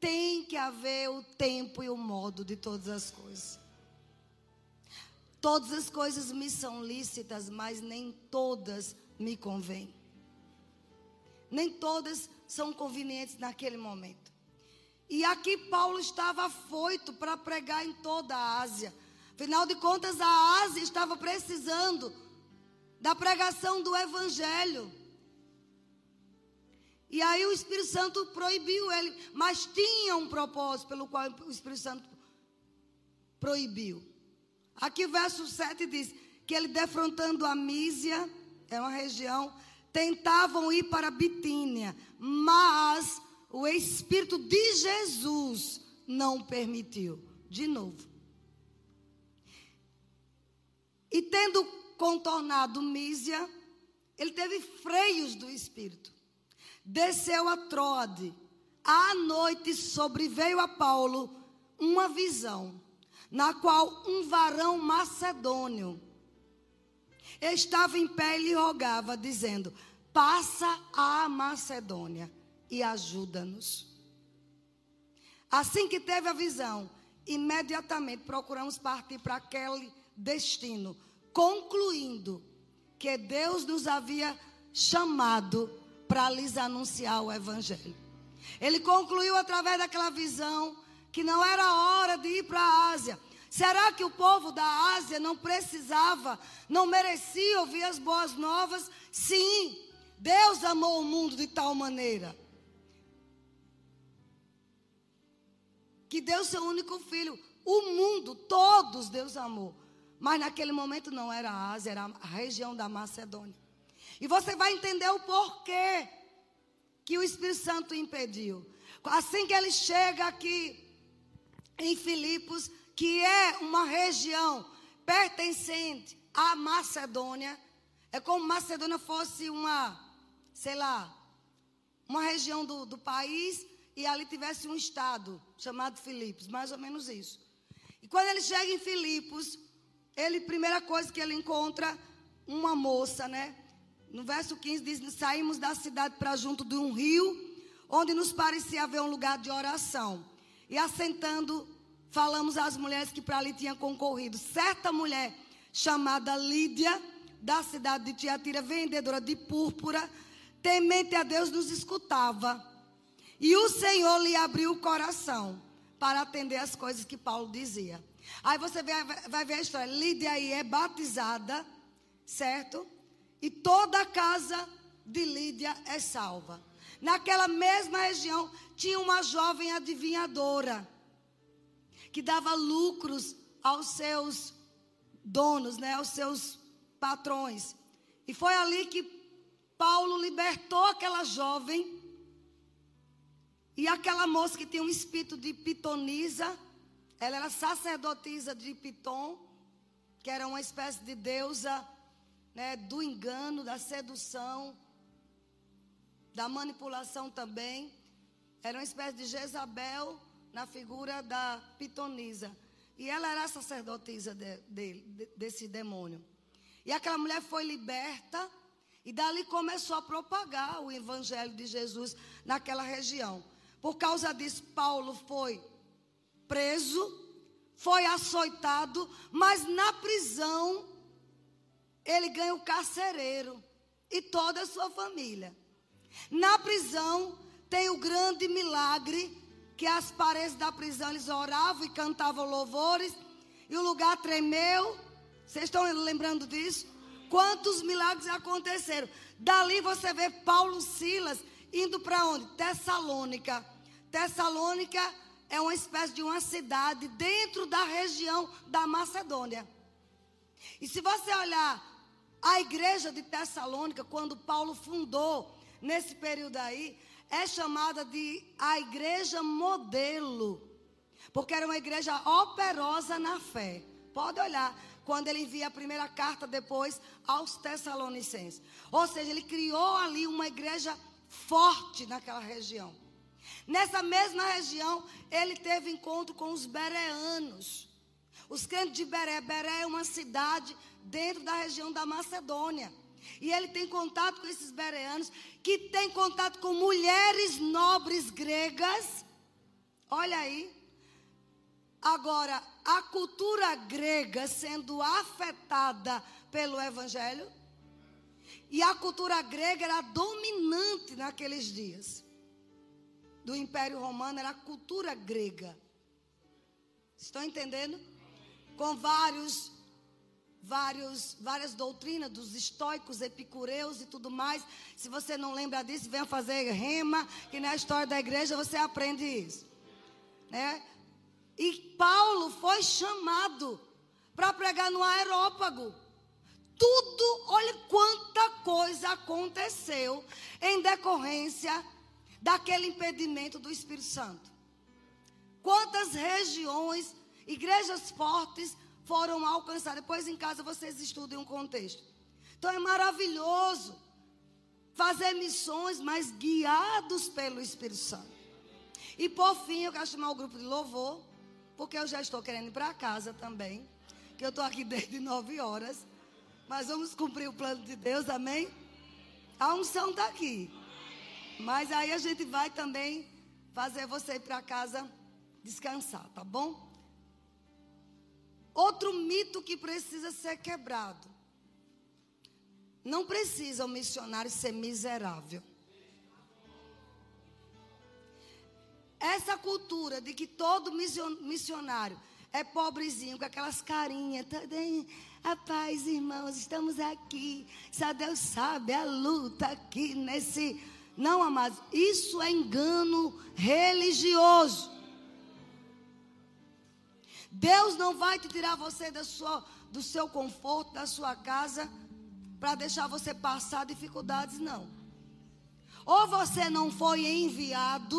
Tem que haver o tempo e o modo de todas as coisas. Todas as coisas me são lícitas, mas nem todas me convêm. Nem todas são convenientes naquele momento. E aqui Paulo estava afoito para pregar em toda a Ásia. Afinal de contas, a Ásia estava precisando da pregação do Evangelho. E aí o Espírito Santo proibiu ele, mas tinha um propósito pelo qual o Espírito Santo proibiu. Aqui verso 7 diz que ele defrontando a Mísia, é uma região, tentavam ir para Bitínia, mas o Espírito de Jesus não permitiu. De novo. E tendo contornado Mísia, ele teve freios do Espírito. Desceu a Troade. À noite sobreveio a Paulo uma visão, na qual um varão macedônio estava em pé e lhe rogava, dizendo: Passa à Macedônia e ajuda-nos. Assim que teve a visão, imediatamente procuramos partir para aquele destino, concluindo que Deus nos havia chamado para lhes anunciar o Evangelho. Ele concluiu através daquela visão que não era hora de ir para a Ásia. Será que o povo da Ásia não precisava, não merecia ouvir as boas novas? Sim, Deus amou o mundo de tal maneira que deu seu único filho. O mundo, todos Deus amou. Mas naquele momento não era a Ásia, era a região da Macedônia. E você vai entender o porquê que o Espírito Santo impediu. Assim que ele chega aqui em Filipos, que é uma região pertencente à Macedônia, é como Macedônia fosse uma, sei lá, uma região do, do país e ali tivesse um estado chamado Filipos, mais ou menos isso. E quando ele chega em Filipos, ele, primeira coisa que ele encontra, uma moça, né? No verso 15 diz: Saímos da cidade para junto de um rio, onde nos parecia haver um lugar de oração. E assentando, falamos às mulheres que para ali tinham concorrido. Certa mulher chamada Lídia, da cidade de Tiatira, vendedora de púrpura, temente a Deus, nos escutava. E o Senhor lhe abriu o coração para atender as coisas que Paulo dizia. Aí você vai ver a história. Lídia aí é batizada, certo? E toda a casa de Lídia é salva. Naquela mesma região tinha uma jovem adivinhadora que dava lucros aos seus donos, né, aos seus patrões. E foi ali que Paulo libertou aquela jovem e aquela moça que tinha um espírito de pitonisa, ela era sacerdotisa de Piton, que era uma espécie de deusa né, do engano, da sedução, da manipulação também. Era uma espécie de Jezabel na figura da pitonisa. E ela era sacerdotisa de, de, de, desse demônio. E aquela mulher foi liberta e dali começou a propagar o evangelho de Jesus naquela região. Por causa disso, Paulo foi preso, foi açoitado, mas na prisão ele ganha o carcereiro e toda a sua família. Na prisão tem o grande milagre que as paredes da prisão eles oravam e cantavam louvores e o lugar tremeu. Vocês estão lembrando disso? Quantos milagres aconteceram? Dali você vê Paulo Silas indo para onde? Tessalônica. Tessalônica é uma espécie de uma cidade dentro da região da Macedônia. E se você olhar a igreja de Tessalônica, quando Paulo fundou, nesse período aí, é chamada de a igreja modelo. Porque era uma igreja operosa na fé. Pode olhar, quando ele envia a primeira carta depois aos Tessalonicenses. Ou seja, ele criou ali uma igreja forte naquela região. Nessa mesma região, ele teve encontro com os bereanos. Os crentes de Beré. Beré é uma cidade dentro da região da Macedônia. E ele tem contato com esses bereanos, que tem contato com mulheres nobres gregas. Olha aí. Agora, a cultura grega sendo afetada pelo evangelho, e a cultura grega era dominante naqueles dias. do Império Romano era a cultura grega. Estão entendendo? Com vários vários, várias doutrinas dos estoicos, epicureus e tudo mais. Se você não lembra disso, venha fazer rema, que na história da igreja você aprende isso. Né? E Paulo foi chamado para pregar no aerópago. Tudo, olha quanta coisa aconteceu em decorrência daquele impedimento do Espírito Santo. Quantas regiões, igrejas fortes foram alcançadas. Depois em casa vocês estudem um contexto. Então é maravilhoso fazer missões, mas guiados pelo Espírito Santo. E por fim, eu quero chamar o grupo de louvor, porque eu já estou querendo ir para casa também, que eu estou aqui desde nove horas. Mas vamos cumprir o plano de Deus, amém? A unção está aqui. Mas aí a gente vai também fazer você ir para casa descansar, tá bom? Mito que precisa ser quebrado. Não precisa o missionário ser miserável. Essa cultura de que todo missionário é pobrezinho, com aquelas carinhas, a paz, irmãos, estamos aqui. Só Deus sabe a luta aqui nesse. Não, amados, isso é engano religioso. Deus não vai te tirar você da sua, do seu conforto, da sua casa, para deixar você passar dificuldades, não. Ou você não foi enviado,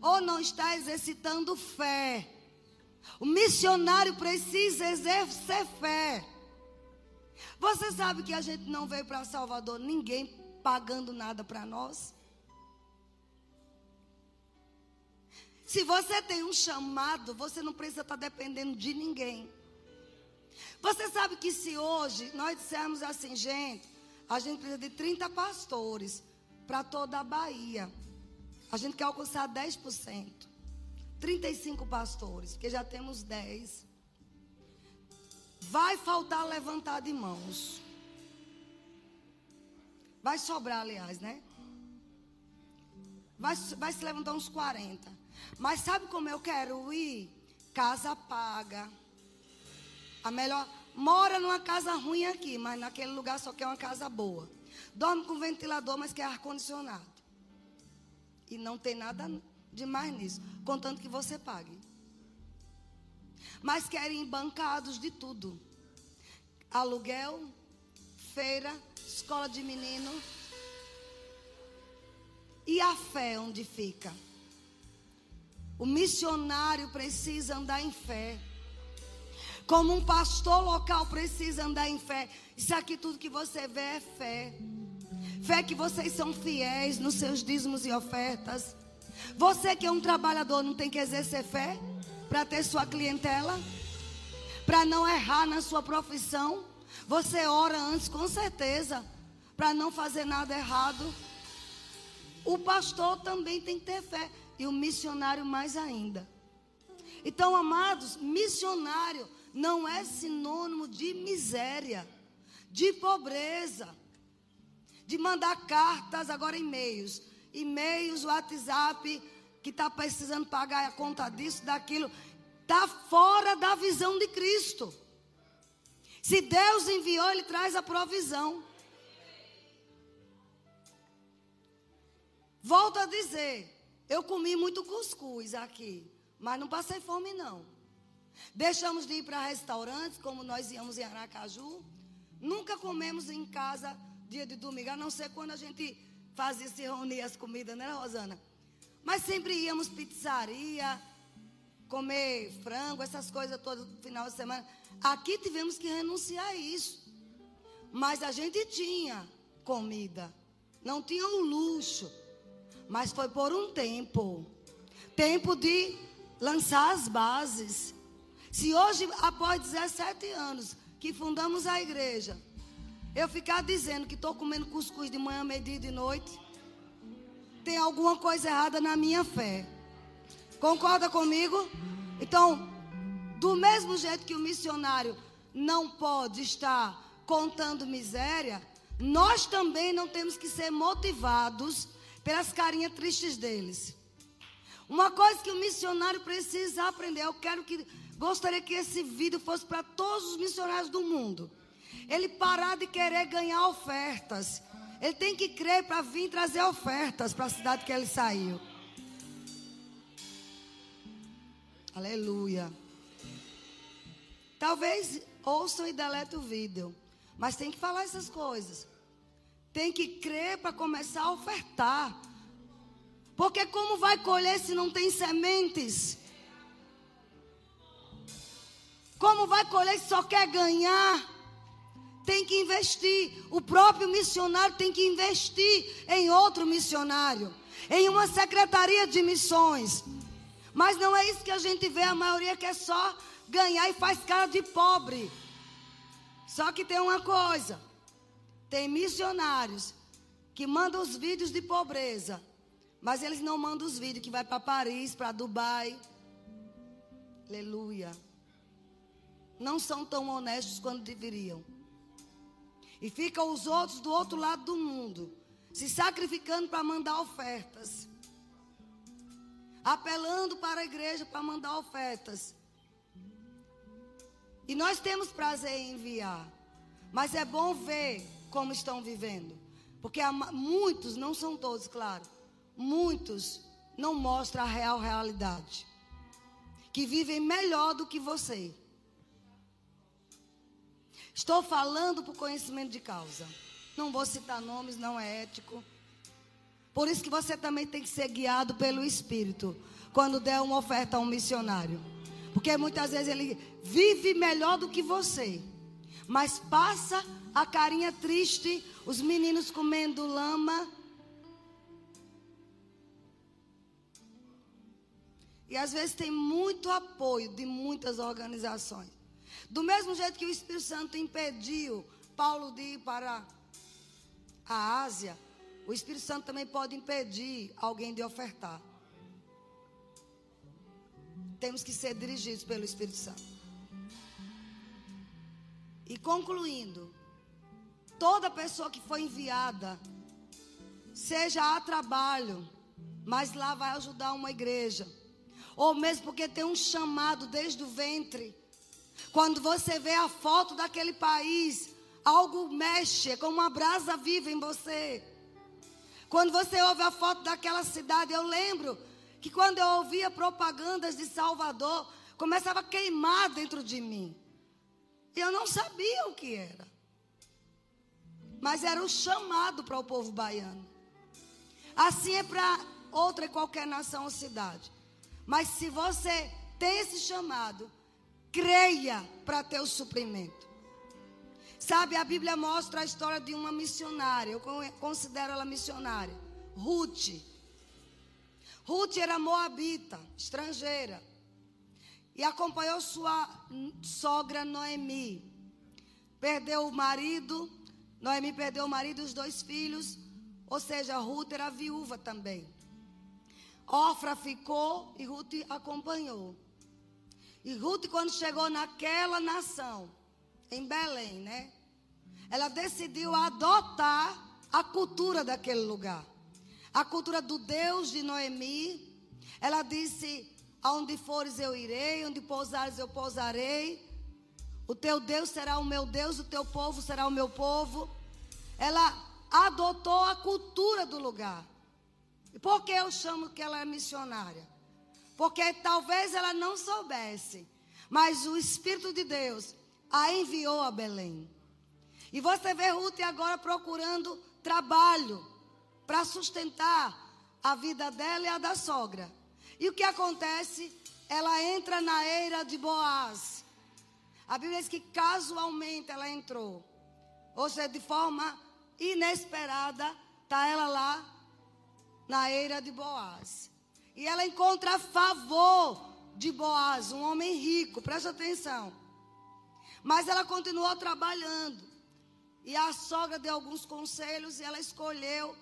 ou não está exercitando fé. O missionário precisa exercer fé. Você sabe que a gente não veio para Salvador, ninguém pagando nada para nós. Se você tem um chamado, você não precisa estar dependendo de ninguém. Você sabe que se hoje nós dissermos assim, gente, a gente precisa de 30 pastores para toda a Bahia. A gente quer alcançar 10%. 35 pastores, porque já temos 10. Vai faltar levantar de mãos. Vai sobrar, aliás, né? Vai, vai se levantar uns 40. Mas sabe como eu quero ir? Casa paga. A melhor. Mora numa casa ruim aqui, mas naquele lugar só quer uma casa boa. Dorme com ventilador, mas quer ar-condicionado. E não tem nada demais nisso. Contanto que você pague. Mas querem bancados de tudo: aluguel, feira, escola de menino. E a fé onde fica? O missionário precisa andar em fé. Como um pastor local precisa andar em fé. Isso aqui tudo que você vê é fé. Fé que vocês são fiéis nos seus dízimos e ofertas. Você que é um trabalhador não tem que exercer fé para ter sua clientela, para não errar na sua profissão. Você ora antes com certeza para não fazer nada errado. O pastor também tem que ter fé e o missionário mais ainda. Então, amados, missionário não é sinônimo de miséria, de pobreza, de mandar cartas, agora e-mails, e-mails, WhatsApp, que está precisando pagar a conta disso, daquilo, está fora da visão de Cristo. Se Deus enviou, Ele traz a provisão. Volto a dizer, eu comi muito cuscuz aqui, mas não passei fome não. Deixamos de ir para restaurantes, como nós íamos em Aracaju. Nunca comemos em casa dia de domingo, a não ser quando a gente fazia se reunir as comidas, né, Rosana? Mas sempre íamos pizzaria, comer frango, essas coisas todas no final de semana. Aqui tivemos que renunciar a isso. Mas a gente tinha comida, não tinha o luxo. Mas foi por um tempo tempo de lançar as bases. Se hoje, após 17 anos que fundamos a igreja, eu ficar dizendo que estou comendo cuscuz de manhã, meio-dia e de noite, tem alguma coisa errada na minha fé. Concorda comigo? Então, do mesmo jeito que o missionário não pode estar contando miséria, nós também não temos que ser motivados pelas carinhas tristes deles. Uma coisa que o missionário precisa aprender, eu quero que gostaria que esse vídeo fosse para todos os missionários do mundo. Ele parar de querer ganhar ofertas. Ele tem que crer para vir trazer ofertas para a cidade que ele saiu. Aleluia. Talvez ouçam e deletem o vídeo. Mas tem que falar essas coisas. Tem que crer para começar a ofertar. Porque como vai colher se não tem sementes? Como vai colher se só quer ganhar? Tem que investir. O próprio missionário tem que investir em outro missionário, em uma secretaria de missões. Mas não é isso que a gente vê, a maioria quer só ganhar e faz cara de pobre. Só que tem uma coisa: tem missionários que mandam os vídeos de pobreza, mas eles não mandam os vídeos que vai para Paris, para Dubai. Aleluia. Não são tão honestos quanto deveriam. E ficam os outros do outro lado do mundo, se sacrificando para mandar ofertas. Apelando para a igreja para mandar ofertas. E nós temos prazer em enviar. Mas é bom ver como estão vivendo. Porque muitos, não são todos, claro. Muitos não mostram a real realidade. Que vivem melhor do que você. Estou falando por conhecimento de causa. Não vou citar nomes, não é ético. Por isso que você também tem que ser guiado pelo Espírito quando der uma oferta a um missionário. Porque muitas vezes ele vive melhor do que você. Mas passa a carinha triste, os meninos comendo lama. E às vezes tem muito apoio de muitas organizações. Do mesmo jeito que o Espírito Santo impediu Paulo de ir para a Ásia, o Espírito Santo também pode impedir alguém de ofertar temos que ser dirigidos pelo Espírito Santo. E concluindo, toda pessoa que foi enviada, seja a trabalho, mas lá vai ajudar uma igreja, ou mesmo porque tem um chamado desde o ventre. Quando você vê a foto daquele país, algo mexe, é como uma brasa viva em você. Quando você ouve a foto daquela cidade, eu lembro que quando eu ouvia propagandas de Salvador, começava a queimar dentro de mim. E eu não sabia o que era. Mas era o chamado para o povo baiano. Assim é para outra qualquer nação ou cidade. Mas se você tem esse chamado, creia para ter o suprimento. Sabe, a Bíblia mostra a história de uma missionária. Eu considero ela missionária. Ruth. Ruth era moabita, estrangeira. E acompanhou sua sogra Noemi. Perdeu o marido. Noemi perdeu o marido e os dois filhos. Ou seja, Ruth era viúva também. Ofra ficou e Ruth acompanhou. E Ruth, quando chegou naquela nação, em Belém, né? Ela decidiu adotar a cultura daquele lugar a cultura do Deus de Noemi. Ela disse: Aonde fores eu irei, onde pousares eu pousarei. O teu Deus será o meu Deus, o teu povo será o meu povo. Ela adotou a cultura do lugar. E por que eu chamo que ela é missionária? Porque talvez ela não soubesse, mas o Espírito de Deus a enviou a Belém. E você vê Ruth agora procurando trabalho para sustentar a vida dela e a da sogra. E o que acontece? Ela entra na eira de Boaz. A Bíblia diz que casualmente ela entrou. Ou seja, de forma inesperada, está ela lá na eira de Boaz. E ela encontra favor de Boaz, um homem rico, presta atenção. Mas ela continuou trabalhando. E a sogra deu alguns conselhos e ela escolheu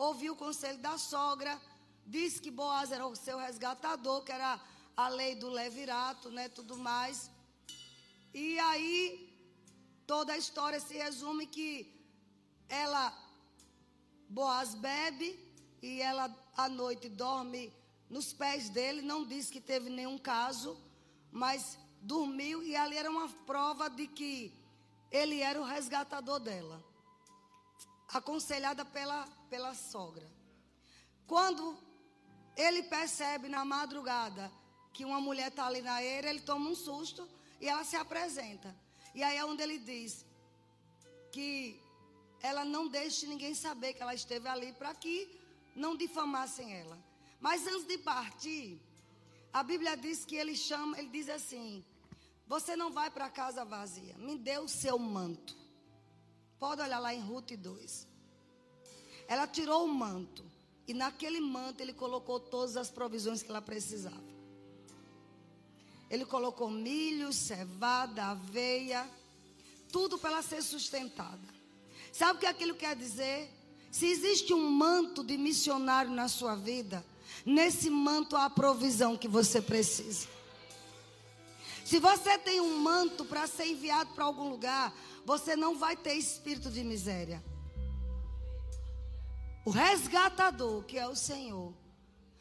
ouviu o conselho da sogra, disse que Boaz era o seu resgatador, que era a lei do levirato, né, tudo mais. E aí toda a história se resume que ela Boaz bebe e ela à noite dorme nos pés dele, não diz que teve nenhum caso, mas dormiu e ali era uma prova de que ele era o resgatador dela, aconselhada pela, pela sogra. Quando ele percebe na madrugada que uma mulher está ali na eira, ele toma um susto e ela se apresenta. E aí é onde ele diz que ela não deixe ninguém saber que ela esteve ali para que não difamassem ela. Mas antes de partir, a Bíblia diz que ele chama, ele diz assim: Você não vai para casa vazia, me dê o seu manto. Pode olhar lá em Ruth 2. Ela tirou o manto. E naquele manto ele colocou todas as provisões que ela precisava. Ele colocou milho, cevada, aveia, tudo para ela ser sustentada. Sabe o que aquilo quer dizer? Se existe um manto de missionário na sua vida, nesse manto há a provisão que você precisa. Se você tem um manto para ser enviado para algum lugar, você não vai ter espírito de miséria. O resgatador, que é o Senhor,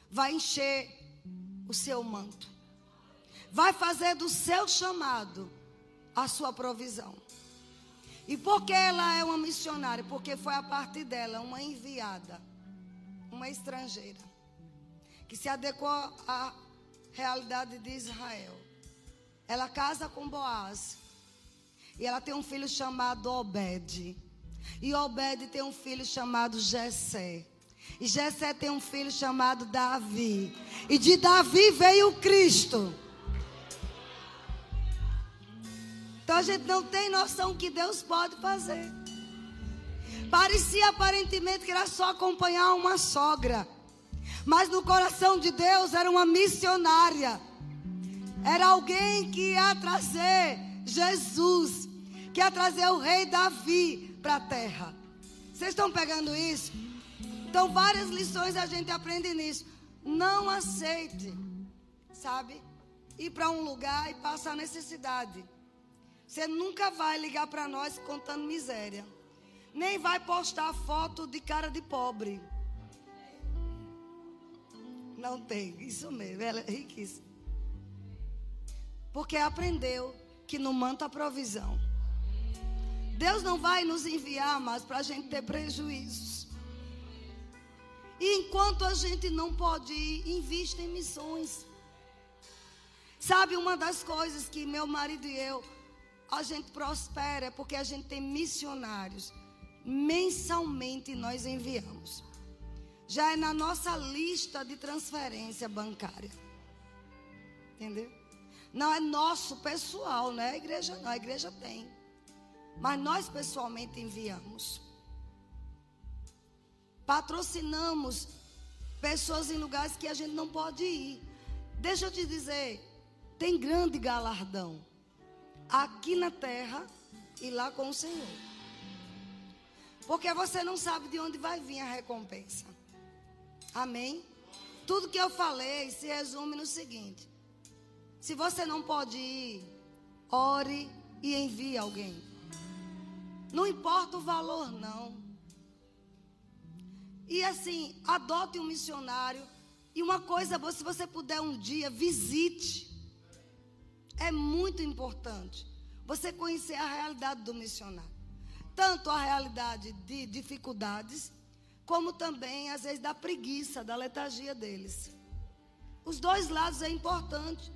vai encher o seu manto. Vai fazer do seu chamado a sua provisão. E por que ela é uma missionária? Porque foi a partir dela uma enviada, uma estrangeira, que se adequou à realidade de Israel. Ela casa com Boaz. E ela tem um filho chamado Obed. E Obed tem um filho chamado Jessé. E Jessé tem um filho chamado Davi. E de Davi veio Cristo. Então a gente não tem noção que Deus pode fazer. Parecia aparentemente que era só acompanhar uma sogra. Mas no coração de Deus era uma missionária. Era alguém que ia trazer Jesus, que ia trazer o rei Davi para a terra. Vocês estão pegando isso? Então, várias lições a gente aprende nisso. Não aceite, sabe? Ir para um lugar e passar necessidade. Você nunca vai ligar para nós contando miséria. Nem vai postar foto de cara de pobre. Não tem, isso mesmo, ela é riquíssima. Porque aprendeu que no manto a provisão. Deus não vai nos enviar mais para a gente ter prejuízos. E enquanto a gente não pode ir, invista em missões. Sabe uma das coisas que meu marido e eu a gente prospera porque a gente tem missionários. Mensalmente nós enviamos. Já é na nossa lista de transferência bancária. Entendeu? Não é nosso pessoal, não é a igreja, não. A igreja tem. Mas nós pessoalmente enviamos. Patrocinamos pessoas em lugares que a gente não pode ir. Deixa eu te dizer, tem grande galardão aqui na terra e lá com o Senhor. Porque você não sabe de onde vai vir a recompensa. Amém? Tudo que eu falei se resume no seguinte: se você não pode ir, ore e envie alguém. Não importa o valor, não. E assim, adote um missionário. E uma coisa, se você puder um dia, visite. É muito importante você conhecer a realidade do missionário. Tanto a realidade de dificuldades, como também, às vezes, da preguiça, da letargia deles. Os dois lados é importante.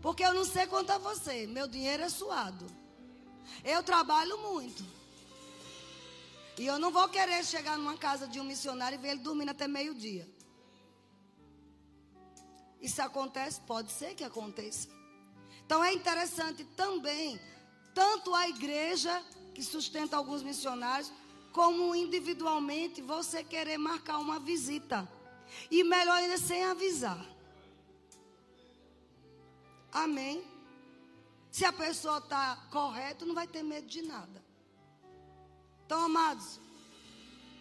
Porque eu não sei quanto a você, meu dinheiro é suado. Eu trabalho muito. E eu não vou querer chegar numa casa de um missionário e ver ele dormindo até meio-dia. Isso acontece? Pode ser que aconteça. Então é interessante também, tanto a igreja que sustenta alguns missionários, como individualmente você querer marcar uma visita. E melhor ainda sem avisar. Amém? Se a pessoa está correta, não vai ter medo de nada. Então, amados,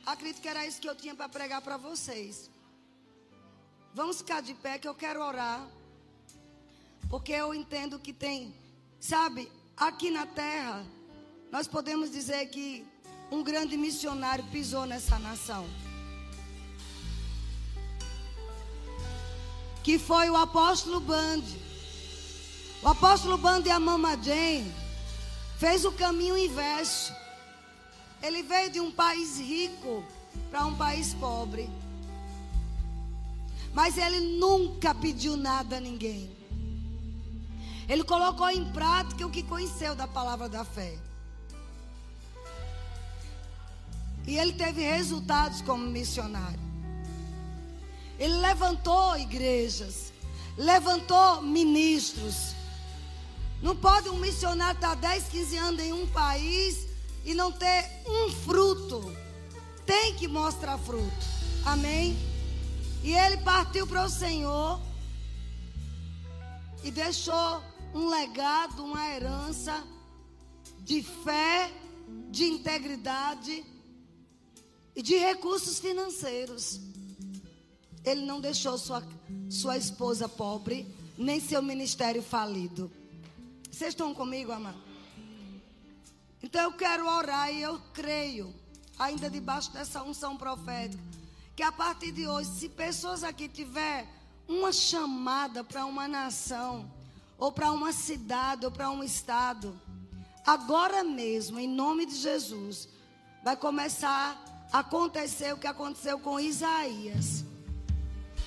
acredito que era isso que eu tinha para pregar para vocês. Vamos ficar de pé que eu quero orar. Porque eu entendo que tem, sabe, aqui na terra, nós podemos dizer que um grande missionário pisou nessa nação. que foi o apóstolo Band. O apóstolo Band e a Mama Jane fez o caminho inverso. Ele veio de um país rico para um país pobre. Mas ele nunca pediu nada a ninguém. Ele colocou em prática o que conheceu da palavra da fé. E ele teve resultados como missionário. Ele levantou igrejas, levantou ministros. Não pode um missionário estar 10, 15 anos em um país e não ter um fruto. Tem que mostrar fruto. Amém? E ele partiu para o Senhor e deixou um legado, uma herança de fé, de integridade e de recursos financeiros. Ele não deixou sua, sua esposa pobre, nem seu ministério falido. Vocês estão comigo, amado? Então eu quero orar e eu creio, ainda debaixo dessa unção profética, que a partir de hoje, se pessoas aqui tiver uma chamada para uma nação, ou para uma cidade, ou para um estado, agora mesmo, em nome de Jesus, vai começar acontecer o que aconteceu com Isaías.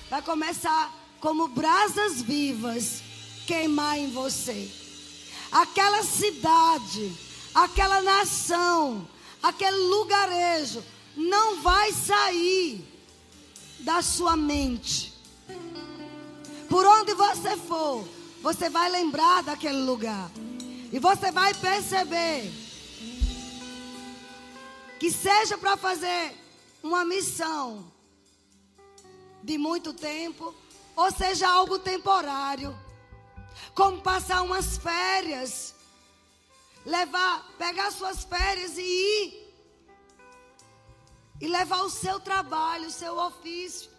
Vai começar como brasas vivas queimar em você. Aquela cidade, aquela nação, aquele lugarejo não vai sair da sua mente. Por onde você for, você vai lembrar daquele lugar. E você vai perceber que seja para fazer uma missão de muito tempo, ou seja algo temporário, como passar umas férias, levar, pegar suas férias e ir e levar o seu trabalho, o seu ofício.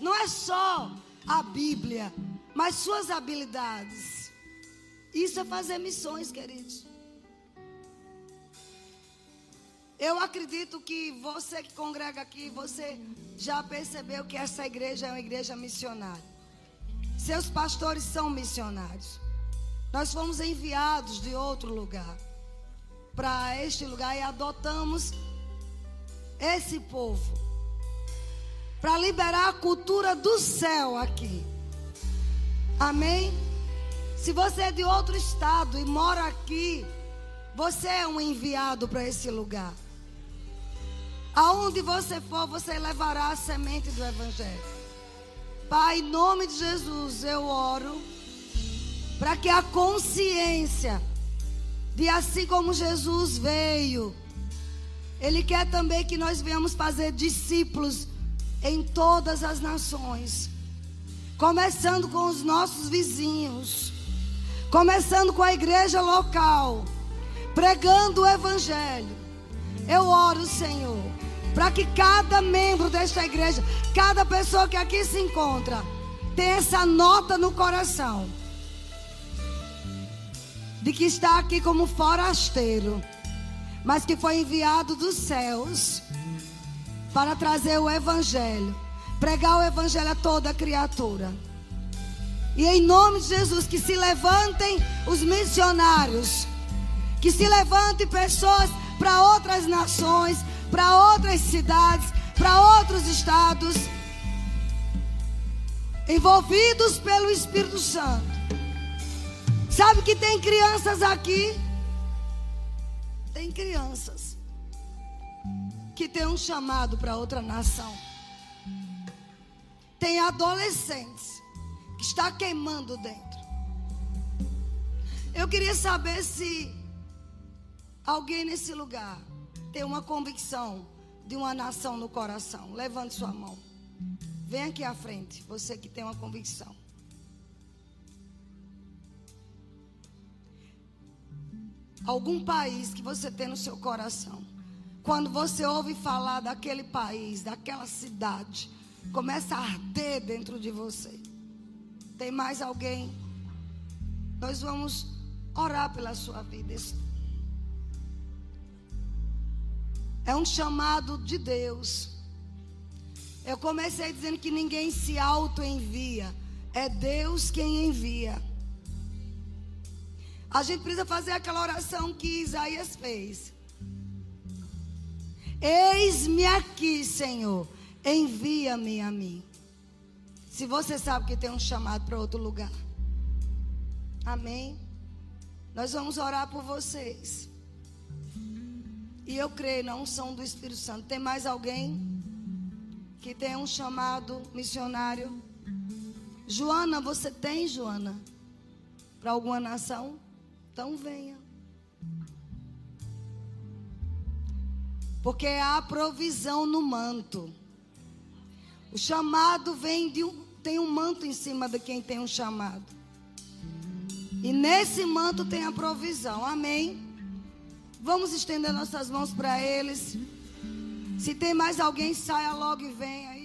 Não é só a Bíblia, mas suas habilidades. Isso é fazer missões, queridos. Eu acredito que você que congrega aqui, você já percebeu que essa igreja é uma igreja missionária. Seus pastores são missionários. Nós fomos enviados de outro lugar para este lugar e adotamos esse povo para liberar a cultura do céu aqui. Amém? Se você é de outro estado e mora aqui, você é um enviado para esse lugar. Aonde você for, você levará a semente do Evangelho. Pai, em nome de Jesus, eu oro para que a consciência de assim como Jesus veio, Ele quer também que nós venhamos fazer discípulos em todas as nações, começando com os nossos vizinhos, começando com a igreja local, pregando o Evangelho. Eu oro, Senhor para que cada membro desta igreja, cada pessoa que aqui se encontra, tenha essa nota no coração. De que está aqui como forasteiro, mas que foi enviado dos céus para trazer o evangelho, pregar o evangelho a toda criatura. E em nome de Jesus, que se levantem os missionários, que se levantem pessoas para outras nações, para outras cidades, para outros estados, envolvidos pelo Espírito Santo. Sabe que tem crianças aqui? Tem crianças que tem um chamado para outra nação. Tem adolescentes que está queimando dentro. Eu queria saber se alguém nesse lugar tem uma convicção de uma nação no coração, levante sua mão. Vem aqui à frente, você que tem uma convicção. Algum país que você tem no seu coração. Quando você ouve falar daquele país, daquela cidade, começa a arder dentro de você. Tem mais alguém? Nós vamos orar pela sua vida. É um chamado de Deus. Eu comecei dizendo que ninguém se auto-envia. É Deus quem envia. A gente precisa fazer aquela oração que Isaías fez. Eis-me aqui, Senhor. Envia-me a mim. Se você sabe que tem um chamado para outro lugar. Amém. Nós vamos orar por vocês. E eu creio na unção do Espírito Santo. Tem mais alguém que tem um chamado missionário? Joana, você tem, Joana? Para alguma nação? Então venha. Porque há provisão no manto. O chamado vem de um, tem um manto em cima de quem tem um chamado. E nesse manto tem a provisão. Amém. Vamos estender nossas mãos para eles. Se tem mais alguém, saia logo e venha.